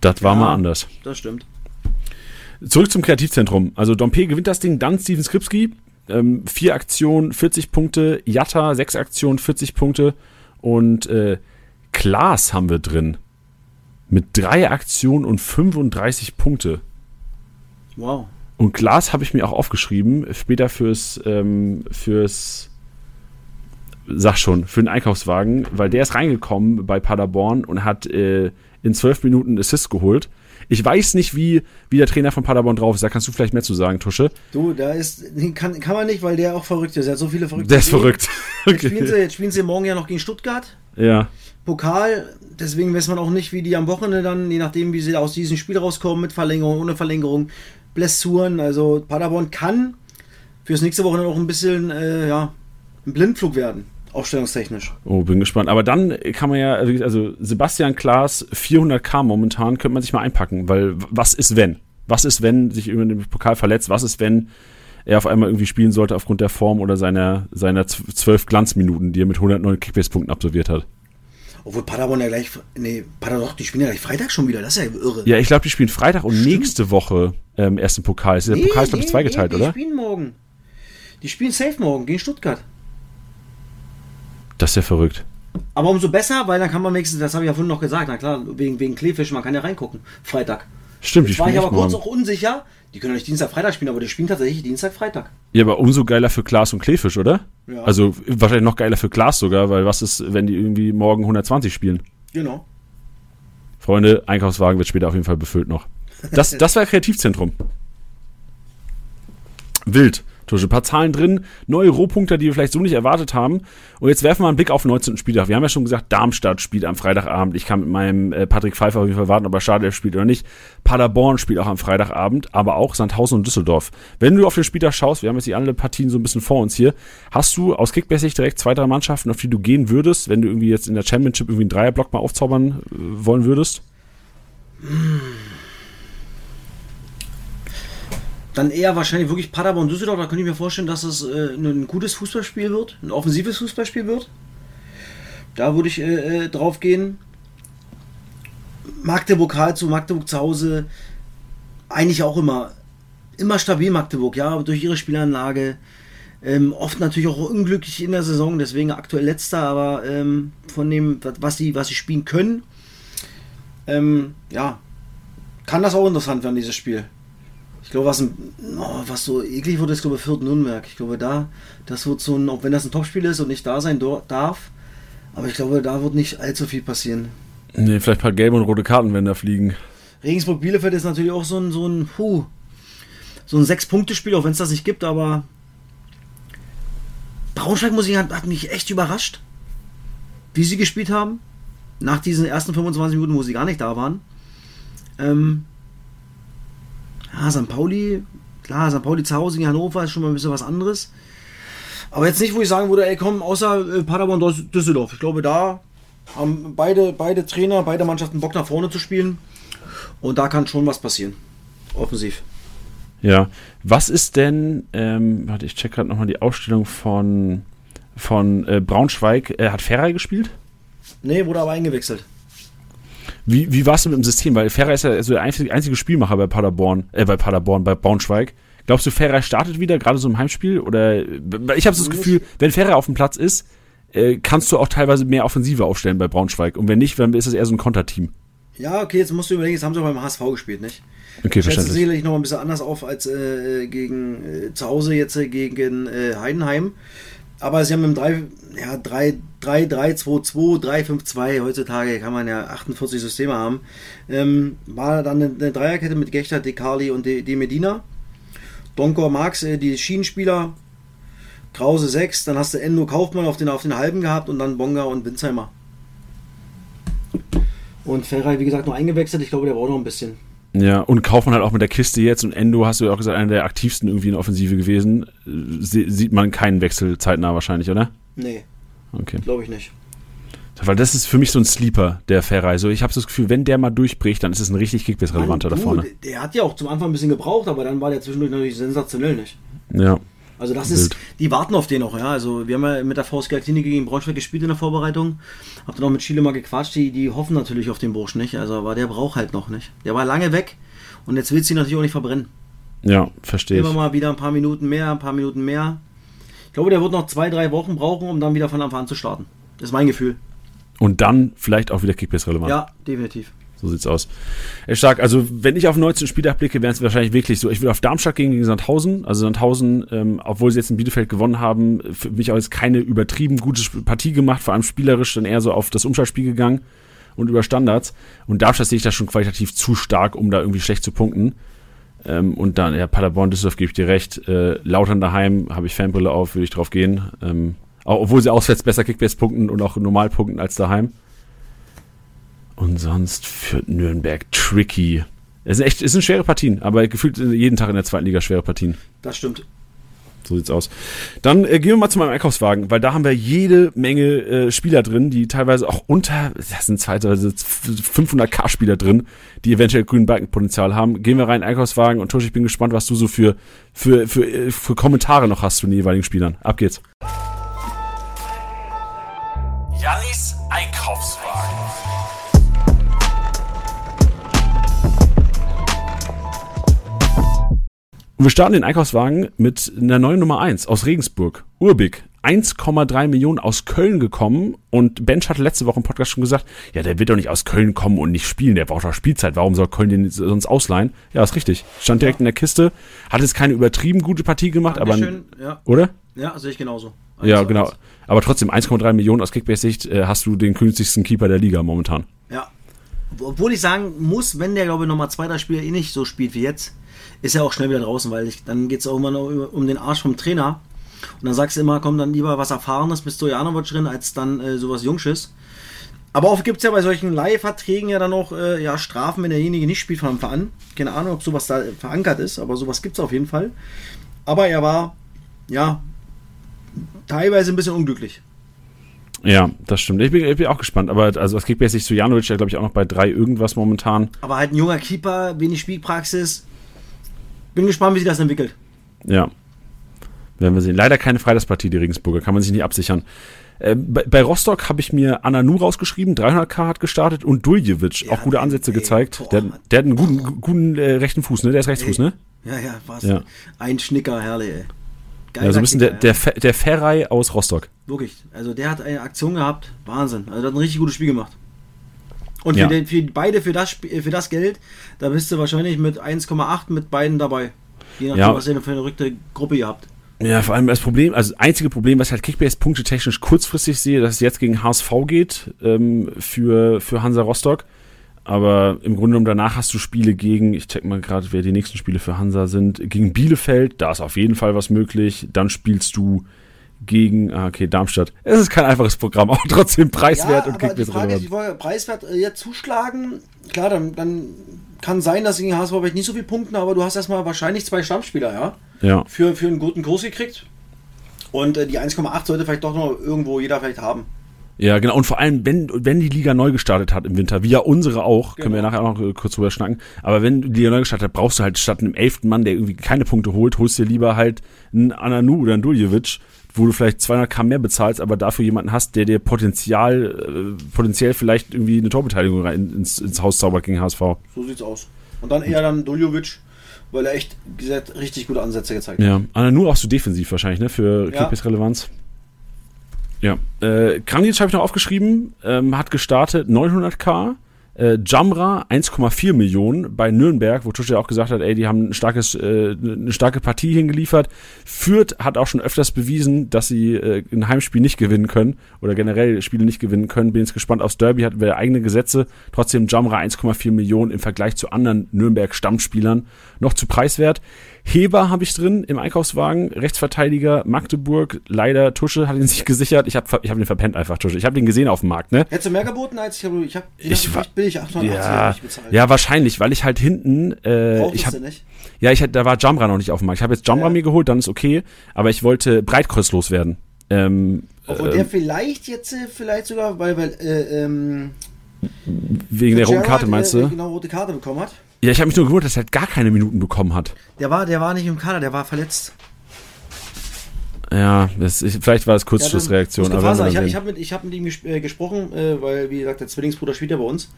Das war ja, mal anders. Das stimmt. Zurück zum Kreativzentrum. Also Dompe gewinnt das Ding, dann Steven Skripski. Ähm, vier Aktionen, 40 Punkte. Jatta, sechs Aktionen, 40 Punkte. Und äh, Klaas haben wir drin. Mit drei Aktionen und 35 Punkte. Wow. Und Klaas habe ich mir auch aufgeschrieben, später fürs, ähm, fürs, sag schon, für den Einkaufswagen, weil der ist reingekommen bei Paderborn und hat äh, in zwölf Minuten Assist geholt. Ich weiß nicht, wie, wie der Trainer von Paderborn drauf ist. Da kannst du vielleicht mehr zu sagen, Tusche. Du, da ist, kann, kann man nicht, weil der auch verrückt ist. Er hat so viele verrückte Der ist verrückt. Okay. Jetzt, spielen [laughs] sie, jetzt spielen sie morgen ja noch gegen Stuttgart. Ja. Pokal, deswegen weiß man auch nicht, wie die am Wochenende dann, je nachdem, wie sie aus diesem Spiel rauskommen, mit Verlängerung, ohne Verlängerung, Blessuren. Also Paderborn kann fürs nächste Wochenende auch ein bisschen, äh, ja, ein Blindflug werden. Aufstellungstechnisch. Oh, bin gespannt. Aber dann kann man ja, also Sebastian Klaas, 400k momentan, könnte man sich mal einpacken, weil was ist wenn? Was ist, wenn sich über den Pokal verletzt? Was ist, wenn er auf einmal irgendwie spielen sollte aufgrund der Form oder seiner, seiner zwölf Glanzminuten, die er mit 109 Kickbase-Punkten absolviert hat? Obwohl Paderborn ja gleich, nee, Paderborn, die spielen ja gleich Freitag schon wieder, das ist ja irre. Ja, ich glaube, die spielen Freitag und Stimmt. nächste Woche ähm, erst im Pokal. Ist der nee, Pokal ist, glaube ich, zweigeteilt, nee, die oder? Die spielen morgen. Die spielen safe morgen gegen Stuttgart. Das ist ja verrückt. Aber umso besser, weil dann kann man wenigstens, das habe ich ja vorhin noch gesagt, na klar, wegen, wegen Kleefisch, man kann ja reingucken. Freitag. Stimmt, Jetzt die war ich aber kurz morgen. auch unsicher. Die können ja nicht Dienstag, Freitag spielen, aber die spielen tatsächlich Dienstag, Freitag. Ja, aber umso geiler für Klaas und Kleefisch, oder? Ja. Also wahrscheinlich noch geiler für Klaas sogar, weil was ist, wenn die irgendwie morgen 120 spielen? Genau. Freunde, Einkaufswagen wird später auf jeden Fall befüllt noch. Das, das war Kreativzentrum. Wild. Tusche, ein paar Zahlen drin, neue Rohpunkte, die wir vielleicht so nicht erwartet haben. Und jetzt werfen wir einen Blick auf den 19. Spieltag. Wir haben ja schon gesagt, Darmstadt spielt am Freitagabend. Ich kann mit meinem äh, Patrick Pfeiffer auf jeden Fall warten, ob er Startelf spielt oder nicht. Paderborn spielt auch am Freitagabend, aber auch Sandhausen und Düsseldorf. Wenn du auf den Spieltag schaust, wir haben jetzt die anderen Partien so ein bisschen vor uns hier, hast du aus kickbase direkt zwei, drei Mannschaften, auf die du gehen würdest, wenn du irgendwie jetzt in der Championship irgendwie einen Dreierblock mal aufzaubern äh, wollen würdest? Dann eher wahrscheinlich wirklich Paderborn Düsseldorf. Da könnte ich mir vorstellen, dass es äh, ein gutes Fußballspiel wird, ein offensives Fußballspiel wird. Da würde ich äh, äh drauf gehen. Magdeburg halt zu Magdeburg zu Hause eigentlich auch immer immer stabil Magdeburg, ja, durch ihre Spielanlage. Ähm, oft natürlich auch unglücklich in der Saison, deswegen aktuell letzter, aber ähm, von dem, was sie, was sie spielen können, ähm, ja, kann das auch interessant werden, dieses Spiel. Ich glaube, was, ein, oh, was so eklig wird, ist, glaube ich, Fürth Nürnberg. Ich glaube, da, das wird so ein, auch wenn das ein Topspiel ist und nicht da sein darf, aber ich glaube, da wird nicht allzu viel passieren. Nee, vielleicht ein paar gelbe und rote Karten, wenn da fliegen. Regensburg-Bielefeld ist natürlich auch so ein, so ein, puh, so ein Sechs-Punkte-Spiel, auch wenn es das nicht gibt, aber Braunschweig muss ich, hat, hat mich echt überrascht, wie sie gespielt haben. Nach diesen ersten 25 Minuten, wo sie gar nicht da waren. Ähm, ja, St. Pauli, klar, St. Pauli zu Hause in Hannover ist schon mal ein bisschen was anderes. Aber jetzt nicht, wo ich sagen würde, ey komm, außer äh, Paderborn Düsseldorf. Ich glaube, da haben beide, beide Trainer, beide Mannschaften Bock nach vorne zu spielen. Und da kann schon was passieren. Offensiv. Ja. Was ist denn, ähm, warte, ich check gerade nochmal die Ausstellung von, von äh, Braunschweig. Äh, hat Ferrei gespielt? Nee, wurde aber eingewechselt. Wie, wie war es mit dem System? Weil Ferrei ist ja so der einzige, Spielmacher bei Paderborn, äh, bei Paderborn, bei Braunschweig. Glaubst du, Ferrei startet wieder, gerade so im Heimspiel? Oder ich habe so das Gefühl, wenn Ferrei auf dem Platz ist, äh, kannst du auch teilweise mehr Offensive aufstellen bei Braunschweig. Und wenn nicht, dann ist es eher so ein Konterteam. Ja, okay, jetzt musst du überlegen, jetzt haben sie auch beim HSV gespielt, nicht? Okay, verständlich. Das sicherlich noch ein bisschen anders auf als äh, gegen äh, zu Hause jetzt äh, gegen äh, Heidenheim. Aber sie haben im 3, ja, 3, 3, 3, 2, 2, 3, 5, 2, heutzutage kann man ja 48 Systeme haben, ähm, war dann eine, eine Dreierkette mit Gechter, De Carli und De, De Medina. Donkor Marx, äh, die Schienenspieler, Krause 6, dann hast du Endo Kaufmann auf den, auf den halben gehabt und dann Bonga und Winzheimer. Und Ferrari, wie gesagt, noch eingewechselt. Ich glaube, der braucht noch ein bisschen. Ja, und Kaufmann halt auch mit der Kiste jetzt und Endo, hast du ja auch gesagt, einer der aktivsten irgendwie in der Offensive gewesen. Sie, sieht man keinen Wechsel zeitnah wahrscheinlich, oder? Nee. Okay. Glaube ich nicht. Weil das ist für mich so ein Sleeper, der Ferrari. So, ich habe so das Gefühl, wenn der mal durchbricht, dann ist es ein richtig Kickbiss-relevanter da vorne. Der hat ja auch zum Anfang ein bisschen gebraucht, aber dann war der zwischendurch natürlich sensationell nicht. Ja. Also das Wild. ist, die warten auf den noch, ja. Also wir haben ja mit der VSG Klinik gegen Braunschweig gespielt in der Vorbereitung. Hab dann auch mit Chile mal gequatscht, die, die hoffen natürlich auf den Bursch nicht. Also, aber der braucht halt noch nicht. Der war lange weg und jetzt willst du ihn natürlich auch nicht verbrennen. Ja, verstehe ich. Immer mal wieder ein paar Minuten mehr, ein paar Minuten mehr. Ich glaube, der wird noch zwei, drei Wochen brauchen, um dann wieder von Anfang an zu starten. Das ist mein Gefühl. Und dann vielleicht auch wieder Kickbase relevant. Ja, definitiv. So sieht's aus. Äh, stark. Also, wenn ich auf 19 Spieltag blicke, wären es wahrscheinlich wirklich so. Ich würde auf Darmstadt gegen, gegen Sandhausen. Also, Sandhausen, ähm, obwohl sie jetzt in Bielefeld gewonnen haben, für mich auch jetzt keine übertrieben gute Partie gemacht, vor allem spielerisch, dann eher so auf das Umschaltspiel gegangen und über Standards. Und Darmstadt sehe ich da schon qualitativ zu stark, um da irgendwie schlecht zu punkten. Ähm, und dann, ja, Paderborn, Düsseldorf gebe ich dir recht. Äh, Lautern daheim habe ich Fanbrille auf, würde ich drauf gehen. Ähm, obwohl sie auswärts besser Kickbase punkten und auch normal punkten als daheim. Und sonst führt Nürnberg tricky. Es sind echt, es sind schwere Partien, aber gefühlt jeden Tag in der zweiten Liga schwere Partien. Das stimmt. So sieht's aus. Dann äh, gehen wir mal zu meinem Einkaufswagen, weil da haben wir jede Menge äh, Spieler drin, die teilweise auch unter, das sind teilweise 500k Spieler drin, die eventuell grünen Balkenpotenzial haben. Gehen wir rein Einkaufswagen und Tusch, ich bin gespannt, was du so für, für, für, äh, für Kommentare noch hast zu den jeweiligen Spielern. Ab geht's. Jannis Einkaufswagen. Und wir starten den Einkaufswagen mit einer neuen Nummer 1 aus Regensburg. Urbig. 1,3 Millionen aus Köln gekommen und Bench hatte letzte Woche im Podcast schon gesagt, ja, der wird doch nicht aus Köln kommen und nicht spielen, der braucht doch Spielzeit, warum soll Köln den sonst ausleihen? Ja, ist richtig. Stand direkt ja. in der Kiste, hat jetzt keine übertrieben gute Partie gemacht, aber schön, ja. oder? Ja, sehe ich genauso. ja, genau. Aber trotzdem 1,3 Millionen aus Kickbase-Sicht äh, hast du den günstigsten Keeper der Liga momentan. Ja. Obwohl ich sagen muss, wenn der glaube ich nochmal zweiter Spieler eh nicht so spielt wie jetzt, ist er auch schnell wieder draußen, weil ich, dann geht es auch immer noch um den Arsch vom Trainer. Und dann sagst du immer, komm dann lieber was Erfahrenes mit Stojanovic drin, als dann äh, sowas Jungsches. Aber oft gibt es ja bei solchen Leihverträgen ja dann auch äh, ja, Strafen, wenn derjenige nicht spielt von Anfang an. Keine Ahnung, ob sowas da verankert ist, aber sowas gibt es auf jeden Fall. Aber er war, ja, teilweise ein bisschen unglücklich. Ja, das stimmt. Ich bin, ich bin auch gespannt. Aber also das Kickbase sich zu Janovic, der glaube ich auch noch bei drei irgendwas momentan. Aber halt ein junger Keeper, wenig Spielpraxis Bin gespannt, wie sich das entwickelt. Ja. Werden wir sehen. Leider keine Freitagspartie, die Regensburger. Kann man sich nicht absichern. Äh, bei, bei, Rostock habe ich mir Ananu rausgeschrieben, 300k hat gestartet und Duljevic, ja, auch gute Ansätze ey, gezeigt. Boah, der, der, hat einen guten, guten äh, rechten Fuß, ne? Der ist Rechtsfuß, ey. ne? Ja, ja, was? Ja. Ein Schnicker, herrlich, ey. Geiler ja, so ein bisschen Kicker, der, der, der Ferrei aus Rostock. Wirklich. Also der hat eine Aktion gehabt. Wahnsinn. Also der hat ein richtig gutes Spiel gemacht. Und ja. für, den, für, beide für das, für das Geld, da bist du wahrscheinlich mit 1,8 mit beiden dabei. Je nachdem, ja. was ihr für eine verrückte Gruppe ihr habt. Ja, vor allem das Problem, also das einzige Problem, was ich halt Kickbase punktetechnisch kurzfristig sehe, dass es jetzt gegen HSV geht ähm, für, für Hansa Rostock. Aber im Grunde genommen danach hast du Spiele gegen, ich check mal gerade, wer die nächsten Spiele für Hansa sind, gegen Bielefeld, da ist auf jeden Fall was möglich. Dann spielst du gegen, ah, okay, Darmstadt. Es ist kein einfaches Programm, [laughs] auch trotzdem preiswert ja, und Kickbase relevant. Ist, ich wollte preiswert äh, jetzt zuschlagen. Klar, dann, dann kann sein, dass gegen HSV vielleicht nicht so viel punkten, aber du hast erstmal wahrscheinlich zwei Stammspieler, ja? Ja. Für, für einen guten Kurs gekriegt. Und äh, die 1,8 sollte vielleicht doch noch irgendwo jeder vielleicht haben. Ja, genau. Und vor allem, wenn, wenn die Liga neu gestartet hat im Winter, wie ja unsere auch, genau. können wir genau. nachher auch noch kurz drüber schnacken. Aber wenn die Liga neu gestartet hat, brauchst du halt statt einem elften Mann, der irgendwie keine Punkte holt, holst dir lieber halt einen Ananu oder einen Duljevic, wo du vielleicht 200k mehr bezahlst, aber dafür jemanden hast, der dir potenziell, äh, potenziell vielleicht irgendwie eine Torbeteiligung rein ins, ins Haus zaubert gegen HSV. So sieht's aus. Und dann eher dann Duljovic, weil er echt gesagt, richtig gute Ansätze gezeigt hat. Ja, Ananu auch so defensiv wahrscheinlich, ne, für ja. Relevanz. Ja, äh, Kranjic habe ich noch aufgeschrieben, ähm, hat gestartet 900k. Äh, Jamra 1,4 Millionen bei Nürnberg, wo Tusche auch gesagt hat, ey, die haben ein starkes, äh, eine starke Partie hingeliefert. Fürth hat auch schon öfters bewiesen, dass sie äh, ein Heimspiel nicht gewinnen können oder generell Spiele nicht gewinnen können. Bin jetzt gespannt aufs Derby, hat wir eigene Gesetze. Trotzdem Jamra 1,4 Millionen im Vergleich zu anderen Nürnberg-Stammspielern noch zu preiswert. Heber habe ich drin im Einkaufswagen, Rechtsverteidiger Magdeburg, leider Tusche hat ihn sich gesichert. Ich habe ich hab ihn verpennt einfach, Tusche. Ich habe ihn gesehen auf dem Markt, ne? Hättest du mehr geboten als ich habe? Ich habe ich war, billig 880 ja, bezahlt. Ja, wahrscheinlich, weil ich halt hinten äh, ich hab, nicht? Ja, ich da war Jamra noch nicht auf dem Markt. Ich habe jetzt Jamra ja. mir geholt, dann ist okay, aber ich wollte Breitkreuz loswerden. Ähm, Obwohl äh, der vielleicht jetzt äh, vielleicht sogar weil weil äh, ähm, wegen der roten Karte meinst du? Äh, genau rote Karte bekommen hat. Ja, ich habe mich nur gewundert, dass er halt gar keine Minuten bekommen hat. Der war, der war nicht im Kader, der war verletzt. Ja, das, ich, vielleicht war es Kurzschlussreaktion. Ja, aber ich habe hab mit, hab mit ihm ges äh, gesprochen, äh, weil, wie gesagt, der Zwillingsbruder spielt ja bei uns,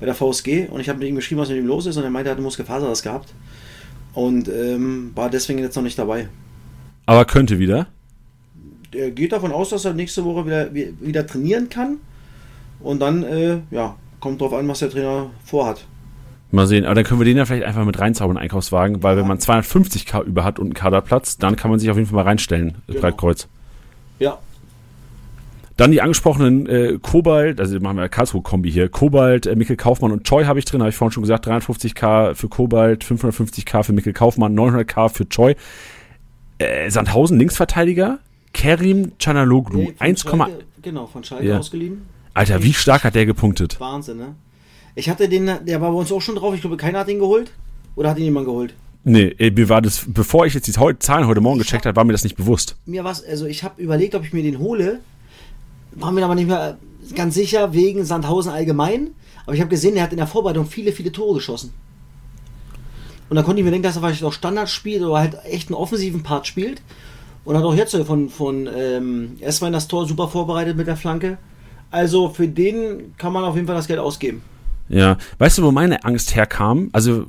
bei der VSG. Und ich habe mit ihm geschrieben, was mit ihm los ist. Und er meinte, er hatte Muskelfaser gehabt. Und ähm, war deswegen jetzt noch nicht dabei. Aber könnte wieder? Er geht davon aus, dass er nächste Woche wieder, wieder trainieren kann. Und dann, äh, ja, kommt drauf an, was der Trainer vorhat. Mal sehen, aber dann können wir den ja vielleicht einfach mit reinzaubern, Einkaufswagen, weil ja. wenn man 250k über hat und einen Kaderplatz, dann kann man sich auf jeden Fall mal reinstellen, genau. Breitkreuz. Ja. Dann die angesprochenen äh, Kobalt, also machen wir Karlsruhe-Kombi hier. Kobalt, äh, Mikkel Kaufmann und Choi habe ich drin, habe ich vorhin schon gesagt. 350k für Kobalt, 550k für Mikkel Kaufmann, 900k für Choi. Äh, Sandhausen, Linksverteidiger, Kerim Chanaloglu, nee, 1, genau, von Schalke ja. ausgeliehen. Alter, wie stark hat der gepunktet? Wahnsinn, ne? Ich hatte den, der war bei uns auch schon drauf. Ich glaube, keiner hat ihn geholt. Oder hat ihn jemand geholt? Nee, mir war das, bevor ich jetzt die Zahlen heute Morgen gecheckt habe, war mir das nicht bewusst. Mir war also ich habe überlegt, ob ich mir den hole. War mir aber nicht mehr ganz sicher, wegen Sandhausen allgemein. Aber ich habe gesehen, er hat in der Vorbereitung viele, viele Tore geschossen. Und dann konnte ich mir denken, dass er vielleicht auch Standard spielt oder halt echt einen offensiven Part spielt. Und hat auch jetzt von, von ähm, erstmal das Tor super vorbereitet mit der Flanke. Also für den kann man auf jeden Fall das Geld ausgeben. Ja, weißt du, wo meine Angst herkam? Also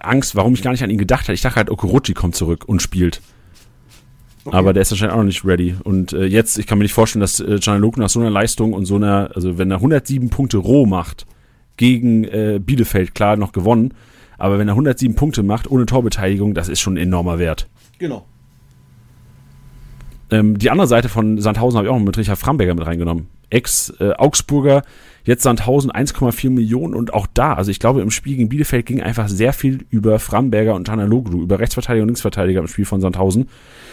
Angst, warum ich gar nicht an ihn gedacht habe. Ich dachte halt, Okorochi kommt zurück und spielt. Okay. Aber der ist wahrscheinlich auch noch nicht ready. Und äh, jetzt, ich kann mir nicht vorstellen, dass äh, Gianluca nach so einer Leistung und so einer, also wenn er 107 Punkte roh macht gegen äh, Bielefeld, klar, noch gewonnen. Aber wenn er 107 Punkte macht ohne Torbeteiligung, das ist schon ein enormer Wert. Genau. Ähm, die andere Seite von Sandhausen habe ich auch mit Richard Framberger mit reingenommen. Ex-Augsburger, Jetzt Sandhausen 1,4 Millionen und auch da, also ich glaube, im Spiel gegen Bielefeld ging einfach sehr viel über Framberger und Tanaloglu, über Rechtsverteidiger und Linksverteidiger im Spiel von Sandhausen.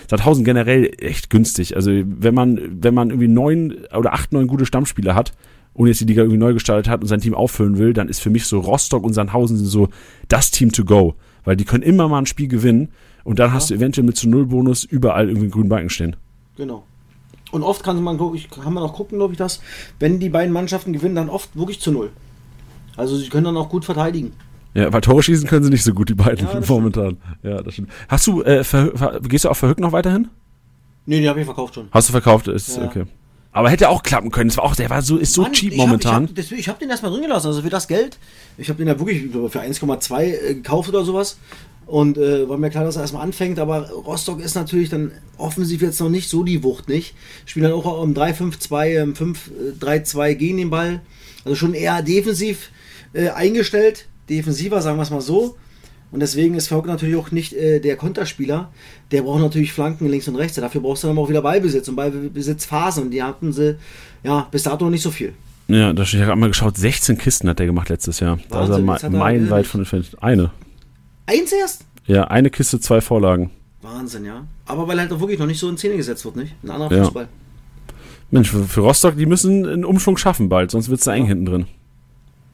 Sandhausen generell echt günstig. Also wenn man, wenn man irgendwie neun oder acht, neun gute Stammspieler hat und jetzt die Liga irgendwie neu gestartet hat und sein Team auffüllen will, dann ist für mich so Rostock und Sandhausen sind so das Team to go. Weil die können immer mal ein Spiel gewinnen und dann ja. hast du eventuell mit zu Null Bonus überall irgendwie einen grünen Balken stehen. Genau. Und oft kann man, ich, kann man auch gucken, glaube ich, dass, wenn die beiden Mannschaften gewinnen, dann oft wirklich zu null. Also sie können dann auch gut verteidigen. Ja, weil Tore schießen können sie nicht so gut, die beiden Ja, momentan. Ja, das stimmt. Hast du, äh, gehst du auf Verhück noch weiterhin? Nee, den habe ich verkauft schon. Hast du verkauft? Ist Ja. okay. Aber hätte auch klappen können. Es war auch, der war so, ist so Mann, cheap ich hab- momentan. Ich habe hab den erstmal drin gelassen. Also für das Geld. Ich habe den ja wirklich für 1,2 äh, gekauft oder sowas. Und äh, war mir klar, dass er erstmal anfängt. Aber Rostock ist natürlich dann offensiv jetzt noch nicht so die Wucht, nicht? Spielen dann auch im 3-5-2, im 5-3-2 gegen den Ball. Also schon eher defensiv äh, eingestellt. Defensiver, sagen wir es mal so. Und deswegen ist Verhoek natürlich auch nicht äh, der Konterspieler. Der braucht natürlich Flanken links und rechts. Dafür brauchst du dann auch wieder Ballbesitz und Ballbesitzphasen. Und die hatten sie ja bis dato noch nicht so viel. Ja, da ich habe mal geschaut, 16 Kisten hat der gemacht letztes Jahr. Da ist er Wahnsinn, me- jetzt hat er, meilenweit äh, von entfernt. Eine. Eins erst? Ja, eine Kiste, zwei Vorlagen. Wahnsinn, ja. Aber weil halt auch wirklich noch nicht so in Szene gesetzt wird, nicht? Ein anderer Ja. Fußball. Mensch, für, Rostock, die müssen einen Umschwung schaffen bald, sonst wird es da eng Ja. hinten drin.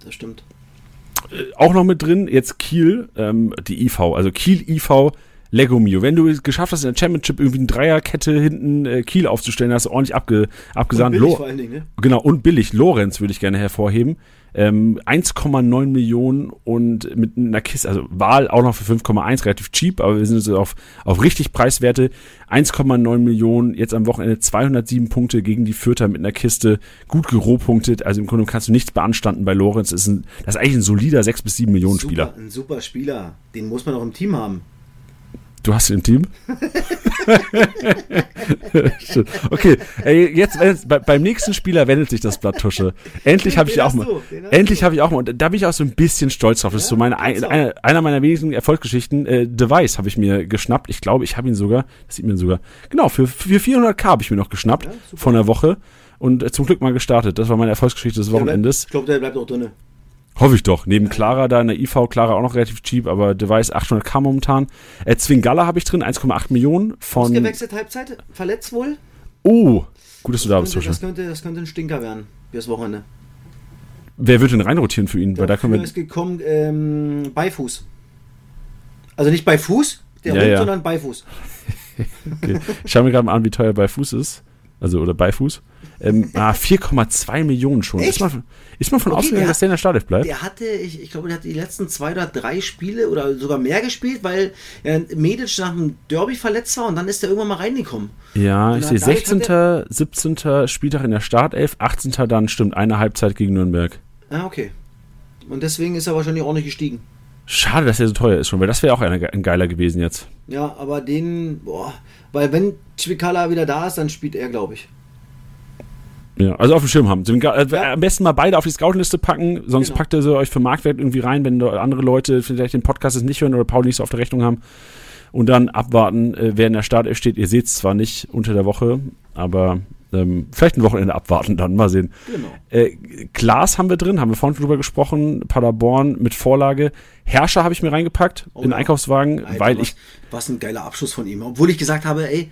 Das stimmt. Auch noch mit drin, jetzt Kiel, ähm, die IV, also Kiel IV Lego Mio. Wenn du es geschafft hast, in der Championship irgendwie eine Dreierkette hinten äh, Kiel aufzustellen, hast du ordentlich abge, abgesandt. Und billig Lo- vor allen Dingen, ne? Genau, und billig. Lorenz würde ich gerne hervorheben. Ähm, 1,9 Millionen und mit einer Kiste, also Wahl auch noch für 5,1, relativ cheap, aber wir sind jetzt auf, auf richtig Preiswerte. 1,9 Millionen, jetzt am Wochenende 207 Punkte gegen die Fürther mit einer Kiste, gut gerohpunktet, also im Grunde kannst du nichts beanstanden bei Lorenz. Das ist, ein, das ist eigentlich ein solider 6 bis 7 Millionen Spieler. Super, ein super Spieler. Den muss man auch im Team haben. Du hast ihn im Team? [laughs] Okay, ey, jetzt bei, beim nächsten Spieler wendet sich das Blatt Tusche. Endlich habe ich auch mal. du, Endlich habe ich auch mal. Und da bin ich auch so ein bisschen stolz drauf. Das ist so meine ein, du auch. eine, einer meiner wenigen Erfolgsgeschichten. Äh, Device habe ich mir geschnappt. Ich glaube, ich habe ihn sogar. Das sieht man sogar. Genau für, für 400k habe ich mir noch geschnappt Ja, von der Woche und äh, zum Glück mal gestartet. Das war meine Erfolgsgeschichte des Wochenendes. Ich glaube, der bleibt auch drin. Hoffe ich doch. Neben Clara da in der IV, Clara auch noch relativ cheap, aber Device 800k momentan. Äh, Zwingalla habe ich drin, 1,8 Millionen von. Ausgewechselt Halbzeit, verletzt wohl. Oh, gut, dass du da bist, Könnte, das, könnte, das könnte ein Stinker werden, fürs Wochenende. Wer wird denn reinrotieren für ihn? Weil da können wir. ist gekommen ähm, Beifuß. Also nicht bei Fuß, der Ja, Hund, ja. sondern Beifuß. [laughs] Okay. Ich schaue mir gerade mal an, wie teuer bei Fuß ist. Also, oder bei Fuß. Ähm, ah, 4,2 Millionen schon. Echt? Ist man, ist man von Okay, ausgegangen, dass der in der Startelf bleibt? Der hatte, ich, ich glaube, der hat die letzten zwei oder drei Spiele oder sogar mehr gespielt, weil ja, Medic nach dem Derby verletzt war und dann ist er irgendwann mal reingekommen. Ja, ich sehe David 16., 17. Spieltag in der Startelf, 18. dann stimmt eine Halbzeit gegen Nürnberg. Ah, okay. Und deswegen ist er wahrscheinlich auch nicht gestiegen. Schade, dass er so teuer ist schon, weil das wäre auch ein, ein geiler gewesen jetzt. Ja, aber den, boah, weil wenn Chwikala wieder da ist, dann spielt er, glaube ich. Ja, also auf dem Schirm haben. Äh, Ja. Am besten mal beide auf die Scoutliste packen, sonst Genau. packt ihr sie euch für Marktwert irgendwie rein, wenn andere Leute vielleicht den Podcast jetzt nicht hören oder Paul nicht so auf der Rechnung haben. Und dann abwarten, äh, wer in der Startelf steht. Ihr seht es zwar nicht unter der Woche, aber ähm, vielleicht ein Wochenende abwarten dann, mal sehen. Genau. Äh, Glas haben wir drin, haben wir vorhin drüber gesprochen. Paderborn mit Vorlage. Herrscher habe ich mir reingepackt Oh in den. Einkaufswagen, Alter, weil was, ich Was ein geiler Abschluss von ihm. Obwohl ich gesagt habe, ey,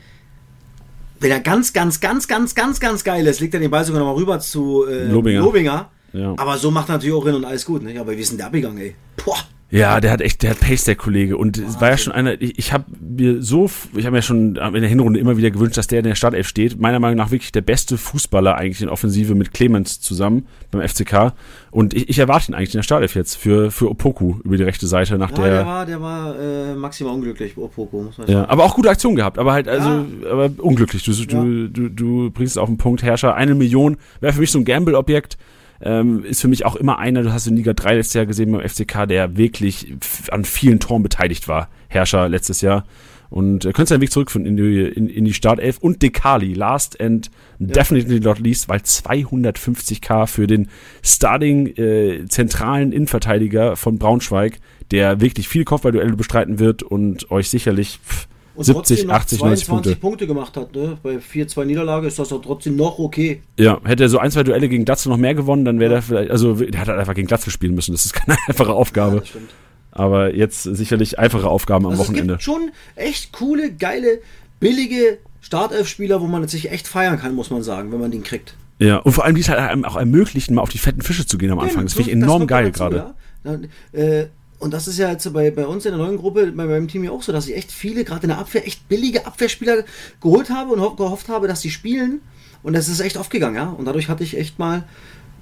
wenn er ganz, ganz, ganz, ganz, ganz, ganz geil ist, legt er den Ball sogar nochmal rüber zu äh, Lobinger. Lobinger. Ja. Aber so macht er natürlich auch Rennen und alles gut. Nicht? Aber wie ist denn der abgegangen, ey? Boah. Ja, der hat echt, der hat Pace, der Kollege. Und es war ja schon einer, ich, ich habe mir so, ich habe mir schon in der Hinrunde immer wieder gewünscht, dass der in der Startelf steht. Meiner Meinung nach wirklich der beste Fußballer eigentlich in Offensive mit Clemens zusammen beim FCK. Und ich, ich erwarte ihn eigentlich in der Startelf jetzt für, für Opoku über die rechte Seite nach Ja, der, der. war, der war äh, maximal unglücklich, Opoko, muss man Ja, sagen. aber auch gute Aktion gehabt, aber halt, also, Ja. aber unglücklich. Du, du, du, du bringst es auf den Punkt, Herrscher, eine Million, wäre für mich so ein Gamble-Objekt. Ähm, ist für mich auch immer einer, du hast in Liga 3 letztes Jahr gesehen beim FCK, der wirklich an vielen Toren beteiligt war. Herrscher letztes Jahr. Und äh, könntest einen Weg zurückfinden in die, in, in die Startelf. Und Dekali, last and definitely not least, weil 250k für den Starting äh, zentralen Innenverteidiger von Braunschweig, der wirklich viele Kopfballduelle bestreiten wird und euch sicherlich pff, Und 70, trotzdem noch 80, 90 22 Punkte. Punkte gemacht hat. Ne? Bei 4-2 Niederlage ist das doch trotzdem noch okay. Ja, hätte er so ein, zwei Duelle gegen Glatze noch mehr gewonnen, dann wäre er vielleicht, also der hat halt einfach gegen Glatze spielen müssen. Das ist keine [laughs] einfache Aufgabe. stimmt. aber jetzt sicherlich einfache Aufgaben am Also es Wochenende. gibt schon echt coole, geile, billige Startelf-Spieler, wo man es sich echt feiern kann, muss man sagen, wenn man den kriegt. Ja, und vor allem die es halt einem auch ermöglichen, mal auf die fetten Fische zu gehen am Anfang. Das finde ich enorm geil dazu, gerade. Ja? Dann, äh, und das ist ja jetzt bei, bei uns in der neuen Gruppe, bei meinem Team ja auch so, dass ich echt viele, gerade in der Abwehr, echt billige Abwehrspieler geholt habe und ho gehofft habe, dass sie spielen. Und das ist echt aufgegangen, ja. Und dadurch hatte ich echt mal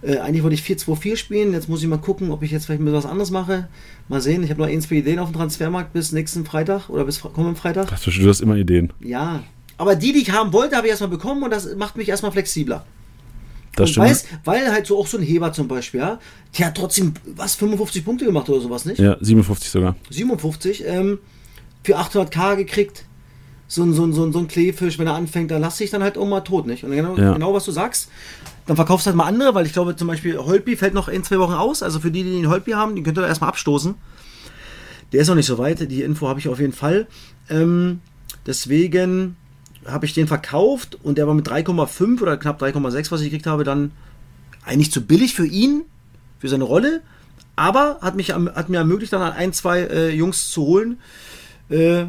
Äh, eigentlich wollte ich 4-2-4 spielen. Jetzt muss ich mal gucken, ob ich jetzt vielleicht mit was anderes mache. Mal sehen. Ich habe noch ein, zwei Ideen auf dem Transfermarkt bis nächsten Freitag oder bis kommenden Freitag. Ach, du hast immer Ideen. Ja. Aber die, die ich haben wollte, habe ich erstmal bekommen und das macht mich erstmal flexibler. Das und stimmt. weiß, weil halt so auch so ein Heber zum Beispiel, ja, der hat trotzdem, was, 55 Punkte gemacht oder sowas, nicht? Ja, 57 sogar. 57, ähm, für 800k gekriegt. So ein, so, ein, so, ein, so ein Kleefisch, wenn er anfängt, da lass ich dann halt auch mal tot, nicht? Und genau, Ja. genau was du sagst, dann verkaufst halt mal andere, weil ich glaube zum Beispiel Holpi fällt noch in zwei Wochen aus. Also für die, die den Holpi haben, die könnt ihr erstmal abstoßen. Der ist noch nicht so weit, die Info habe ich auf jeden Fall. Ähm, deswegen habe ich den verkauft und der war mit 3,5 oder knapp 3,6, was ich gekriegt habe, dann eigentlich zu billig für ihn, für seine Rolle, aber hat, mich, hat mir ermöglicht, dann ein, zwei äh, Jungs zu holen äh,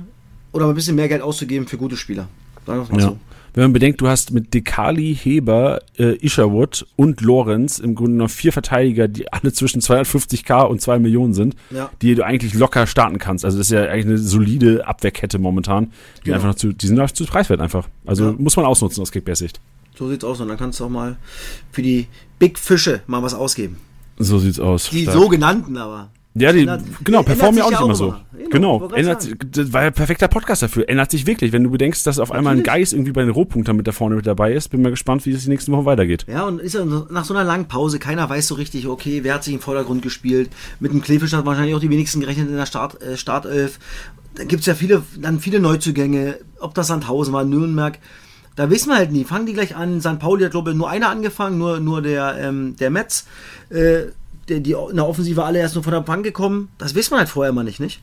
oder mal ein bisschen mehr Geld auszugeben für gute Spieler. Sagen wir's mal Ja. so. Wenn man bedenkt, du hast mit Dekali, Heber, äh, Isherwood und Lorenz im Grunde noch vier Verteidiger, die alle zwischen 250k und 2 Millionen sind, Ja. die du eigentlich locker starten kannst. Also das ist ja eigentlich eine solide Abwehrkette momentan, die Genau. einfach noch zu, die sind auch zu preiswert einfach. Also Ja. muss man ausnutzen aus Kickbase-Sicht. So sieht's aus und dann kannst du auch mal für die Big Fische mal was ausgeben. So sieht's aus. Die Stark. sogenannten aber. Ja, die, Ändert- genau, performen ja auch nicht immer auch so. immer. Genau, Genau, ändert sagen. das war ja ein perfekter Podcast dafür. Ändert sich wirklich, wenn du bedenkst, dass auf einmal ein Natürlich. Geist irgendwie bei den Rohpunktern mit da vorne mit dabei ist. Bin mal gespannt, wie es die nächsten Wochen weitergeht. Ja, und ist ja nach so einer langen Pause, keiner weiß so richtig, okay, wer hat sich im Vordergrund gespielt. Mit dem Kleefisch hat wahrscheinlich auch die wenigsten gerechnet in der Start, äh, Startelf. Dann gibt's ja viele, dann viele Neuzugänge, ob das Sandhausen war, Nürnberg. Da wissen wir halt nie. Fangen die gleich an. St. Pauli hat, glaube ich, nur einer angefangen, nur, nur der, ähm, der Metz. Äh, der, die in der Offensive alle erst nur von der Bank gekommen. Das weiß man halt vorher immer nicht, nicht?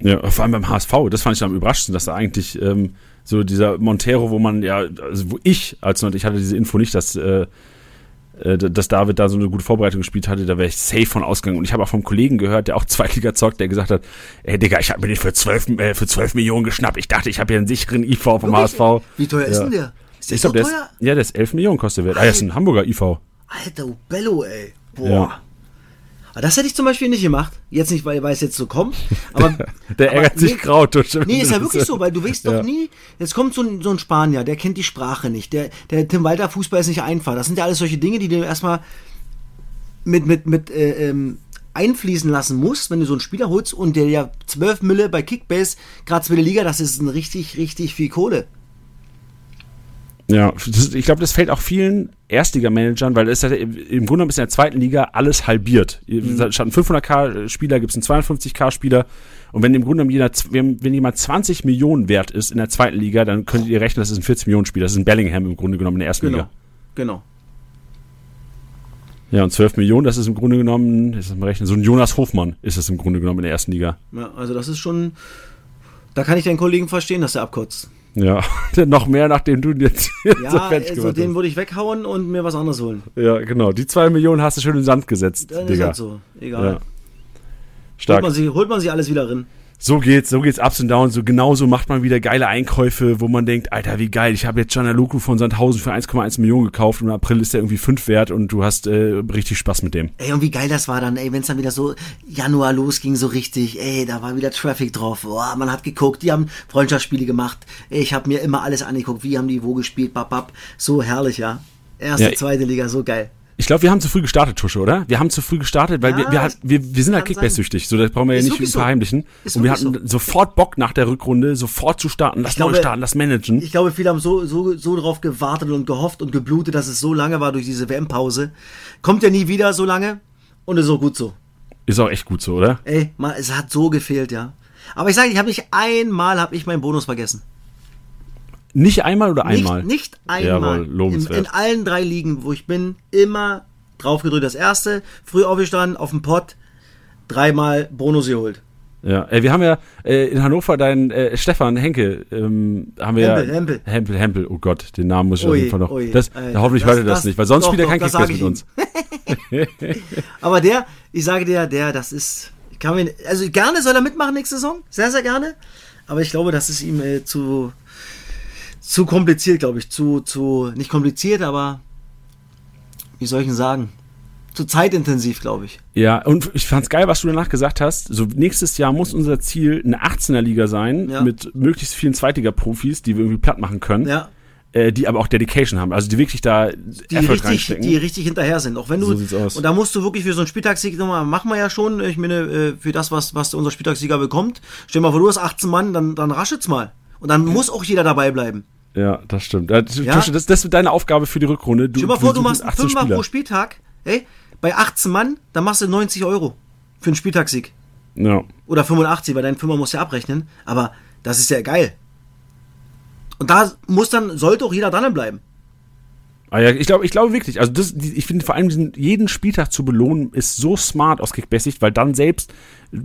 Ja, vor allem beim HSV, das fand ich am überraschendsten, dass da eigentlich ähm, so dieser Montero, wo man ja, also wo ich als ich hatte diese Info nicht, dass, äh, äh, dass David da so eine gute Vorbereitung gespielt hatte, da wäre ich safe von ausgegangen. Und ich habe auch vom Kollegen gehört, der auch Zweitliga zockt, der gesagt hat, ey Digga, ich habe mir den für 12, äh, für 12 Millionen geschnappt. Ich dachte, ich habe hier einen sicheren IV vom Wirklich? HSV. Wie teuer ist Ja. denn der? Ist der Ich so glaube, der ist, teuer? ja, der ist 11 Millionen kostet wert. Ah, der ist ein Hamburger IV. Alter, Bello, ey. Boah. Ja. Aber das hätte ich zum Beispiel nicht gemacht. Jetzt nicht, weil, weil es jetzt so kommt. [laughs] Aber, Der aber ärgert sich nee, Kraut. du- Nee, ist ja wirklich so, weil du weißt Ja. doch nie, jetzt kommt so ein, so ein Spanier, der kennt die Sprache nicht, der, der Tim Walter Fußball ist nicht einfach. Das sind ja alles solche Dinge, die du erstmal mit, mit, mit äh, ähm, einfließen lassen musst, wenn du so einen Spieler holst und der ja 12 Mille bei Kickbase, gerade zweite Liga, das ist ein richtig, richtig viel Kohle. Ja, das, ich glaube, das fällt auch vielen Erstliga-Managern, weil es ja, im Grunde genommen ist in der zweiten Liga alles halbiert. Mhm. Statt einen 500k-Spieler gibt es einen 52k-Spieler. Und wenn im Grunde jeder, wenn, wenn jemand 20 Millionen wert ist in der zweiten Liga, dann könntet ihr rechnen, das ist ein 40 Millionen Spieler. Das ist ein Bellingham im Grunde genommen in der ersten Genau. Liga. Genau. Ja, und 12 Millionen, das ist im Grunde genommen, das ist mal rechnen, so ein Jonas Hofmann ist es im Grunde genommen in der ersten Liga. Ja, also das ist schon, da kann ich deinen Kollegen verstehen, dass er abkotzt. Ja, [laughs] noch mehr, nachdem du jetzt [laughs] Ja, so fertig also den hast. würde ich weghauen und mir was anderes holen. Ja, genau. Die 2 Millionen hast du schön in den Sand gesetzt, Dann ist Digga. halt so. Egal. Ja. Holt Stark. man, sie, holt man sie alles wieder rein. So geht's, so geht's ups und downs. So genauso macht man wieder geile Einkäufe, wo man denkt, Alter, wie geil, ich habe jetzt Gianluca von Sandhausen für 1,1 Millionen gekauft und im April ist der irgendwie 5 wert und du hast äh, richtig Spaß mit dem. Ey, und wie geil das war dann, ey, wenn es dann wieder so Januar losging, so richtig, ey, da war wieder Traffic drauf. Boah, man hat geguckt, die haben Freundschaftsspiele gemacht. Ich habe mir immer alles angeguckt, wie haben die wo gespielt, bap, bap. So herrlich, ja. Erste, Ja, zweite Liga, so geil. Ich glaube, wir haben zu früh gestartet, Tusche, oder? Wir haben zu früh gestartet, weil Ja, wir, wir, wir, wir sind halt kann Kickbase-süchtig. So, das brauchen wir ja nicht so. verheimlichen. Ist Und wir hatten sofort Bock nach der Rückrunde, sofort zu starten, das glaube, neu starten, das managen. Ich glaube, viele haben so, so, so drauf gewartet und gehofft und geblutet, dass es so lange war durch diese WM-Pause. Kommt ja nie wieder so lange und ist auch gut so. Ist auch echt gut so, oder? Ey, mal, es hat so gefehlt, ja. Aber ich sage, ich habe nicht einmal hab ich meinen Bonus vergessen. Nicht einmal oder einmal? Nicht, nicht einmal. Jawohl, lobenswert. in, in allen drei Ligen, wo ich bin, immer drauf gedrückt. Das erste, früh aufgestanden, auf dem Pott, dreimal Bonus geholt. Ja, äh, wir haben ja äh, in Hannover deinen äh, Stefan Henke, ähm, haben wir Hempel, ja, Hempel. Hempel, Hempel, oh Gott, den Namen muss ich auf jeden Fall noch. ui, das, Alter, hoffentlich das- hört er das, das- nicht, weil sonst doch, wieder doch, kein sag mit uns. [laughs] Aber der, ich sage dir, der, das ist, kann mir, also gerne soll er mitmachen nächste Saison, sehr, sehr gerne. Aber ich glaube, das ist ihm äh, zu, zu kompliziert, glaube ich, zu, zu, nicht kompliziert, aber wie soll ich denn sagen? Zu zeitintensiv, glaube ich. Ja, und ich fand's geil, was du danach gesagt hast. So nächstes Jahr muss unser Ziel eine 18er Liga sein Ja. mit möglichst vielen Zweitliga-Profis, die wir irgendwie platt machen können. Ja, äh, die aber auch Dedication haben, also die wirklich da die richtig, die richtig hinterher sind. Auch wenn du So sieht's aus. und da musst du wirklich für so einen Spieltagssieg nochmal machen wir ja schon. Ich meine äh, für das was was unser Spieltagssieger bekommt. Stell mal vor, du hast 18 Mann, dann dann raschet's mal und dann muss auch jeder dabei bleiben. Ja, das stimmt. Äh, Ja. Das, das wird deine Aufgabe für die Rückrunde. Du, Stell dir mal vor, du machst einen 18 Fünfer Spieler. pro Spieltag. Ey, bei 18 Mann, dann machst du 90 Euro für einen Spieltagssieg. Ja. Oder 85, weil dein Fünfer muss ja abrechnen. Aber das ist ja geil. Und da muss dann, sollte auch jeder dranbleiben. Ah ja, ich glaube, ich glaube wirklich. Also das, die, ich finde vor allem diesen, jeden Spieltag zu belohnen ist so smart aus Kickbase-Sicht, weil dann selbst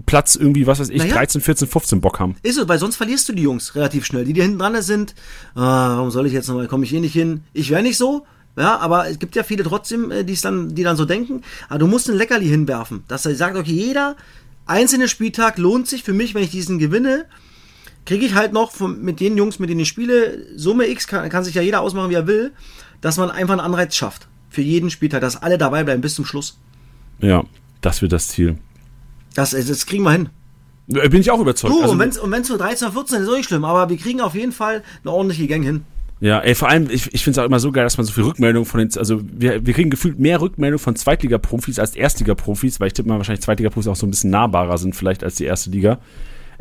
Platz irgendwie, was weiß ich, Naja. 13, 14, 15 Bock haben. Ist es, weil sonst verlierst du die Jungs relativ schnell. Die, die hinten dran sind, ah, warum soll ich jetzt nochmal, komme ich eh nicht hin. Ich wäre nicht so, ja, aber es gibt ja viele trotzdem, äh, die's dann, die dann so denken. Aber du musst ein Leckerli hinwerfen, dass er sagt, okay, jeder einzelne Spieltag lohnt sich für mich, wenn ich diesen gewinne, kriege ich halt noch von, mit den Jungs, mit denen ich spiele, Summe X, kann, kann sich ja jeder ausmachen, wie er will, dass man einfach einen Anreiz schafft. Für jeden Spieltag, dass alle dabei bleiben bis zum Schluss. Ja, das wird das Ziel. Das, das kriegen wir hin. Äh, Bin ich auch überzeugt. Du, Also, und wenn es nur 13 oder 14 ist, ist auch nicht schlimm, aber wir kriegen auf jeden Fall eine ordentliche Gang hin. ja, ey, vor allem, ich, ich finde es auch immer so geil, dass man so viel Rückmeldungen von den, also wir, wir kriegen gefühlt mehr Rückmeldungen von Zweitliga-Profis als Erstliga-Profis, weil ich tippe mal wahrscheinlich Zweitliga-Profis auch so ein bisschen nahbarer sind vielleicht als die erste Liga.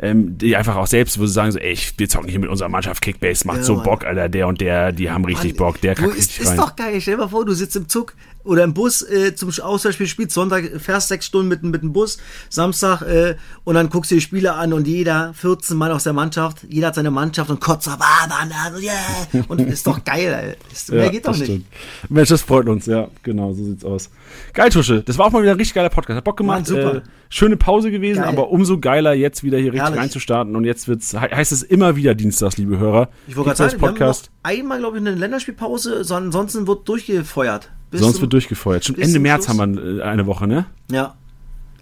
Ähm, die einfach auch selbst, wo sie sagen so, ey, ich- wir zocken hier mit unserer Mannschaft Kickbase, macht Ja, so Mann. Bock, Alter, der und der, die haben richtig Mann, Bock, der kackt ist, ist doch geil. Stell dir mal vor, du sitzt im Zug oder im Bus äh, zum Auswärtsspiel, spielst Sonntag, fährst sechs Stunden mit, mit dem Bus, Samstag äh, und dann guckst du die Spiele an und jeder, 14 Mann aus der Mannschaft, jeder hat seine Mannschaft und kotzt aber, ah, Mann, also, yeah. Und ist doch geil, ey. Ist, [laughs] mehr geht doch nicht. stimmt. Mensch, das freut uns, ja, genau, so sieht's aus. Geil, Tusche, das war auch mal wieder ein richtig geiler Podcast. Hat Bock gemacht. Mann, super. Äh, schöne Pause gewesen, Geil. aber umso geiler, jetzt wieder hier richtig Herrlich. reinzustarten. Und jetzt wird's, he heißt es immer wieder Dienstags, liebe Hörer. Ich wollte gerade sagen, wir haben noch einmal, glaube ich, eine Länderspielpause, sondern ansonsten wird durchgefeuert. Bis Sonst zum- wird durchgefeuert. Schon Ende März Schluss. haben wir äh, eine Woche, ne? Ja.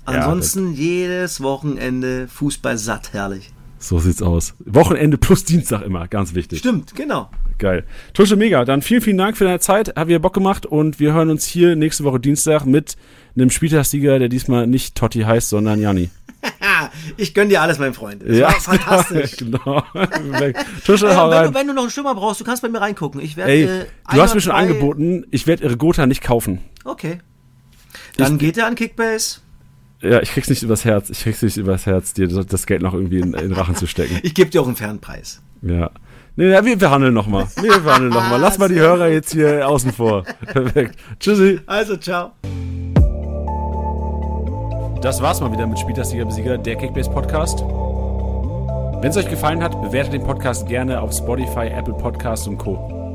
Ansonsten jedes Wochenende Fußball satt, herrlich. So sieht's aus. Wochenende plus Dienstag immer, ganz wichtig. Stimmt, genau. Geil. Tusche, mega. Dann vielen, vielen Dank für deine Zeit. Hat wieder Bock gemacht und wir hören uns hier nächste Woche Dienstag mit einem Spieltagssieger, der diesmal nicht Totti heißt, sondern Janni. [laughs] Ich gönn dir alles, mein Freund. Das war fantastisch. [laughs] genau. Tusche, Äh, hau wenn, rein. du, wenn du noch einen Stürmer brauchst, du kannst bei mir reingucken. Ich werde. Ey, äh, du hast mir schon angeboten, ich werde Gotha nicht kaufen. Okay. Dann geht er an Kickbase. Ja, ich krieg's nicht übers Herz. Ich krieg's nicht übers Herz, dir das Geld noch irgendwie in, in den Rachen zu stecken. [laughs] Ich gebe dir auch einen Fernpreis. Ja. Nee, ja, wir verhandeln nochmal. Wir verhandeln nochmal. Lass mal die Hörer jetzt hier außen vor. [laughs] Perfekt. Tschüssi. Also, ciao. Das war's mal wieder mit Spieltagssieger Besieger, der Kickbase Podcast. Wenn es euch gefallen hat, bewertet den Podcast gerne auf Spotify, Apple Podcasts und Co.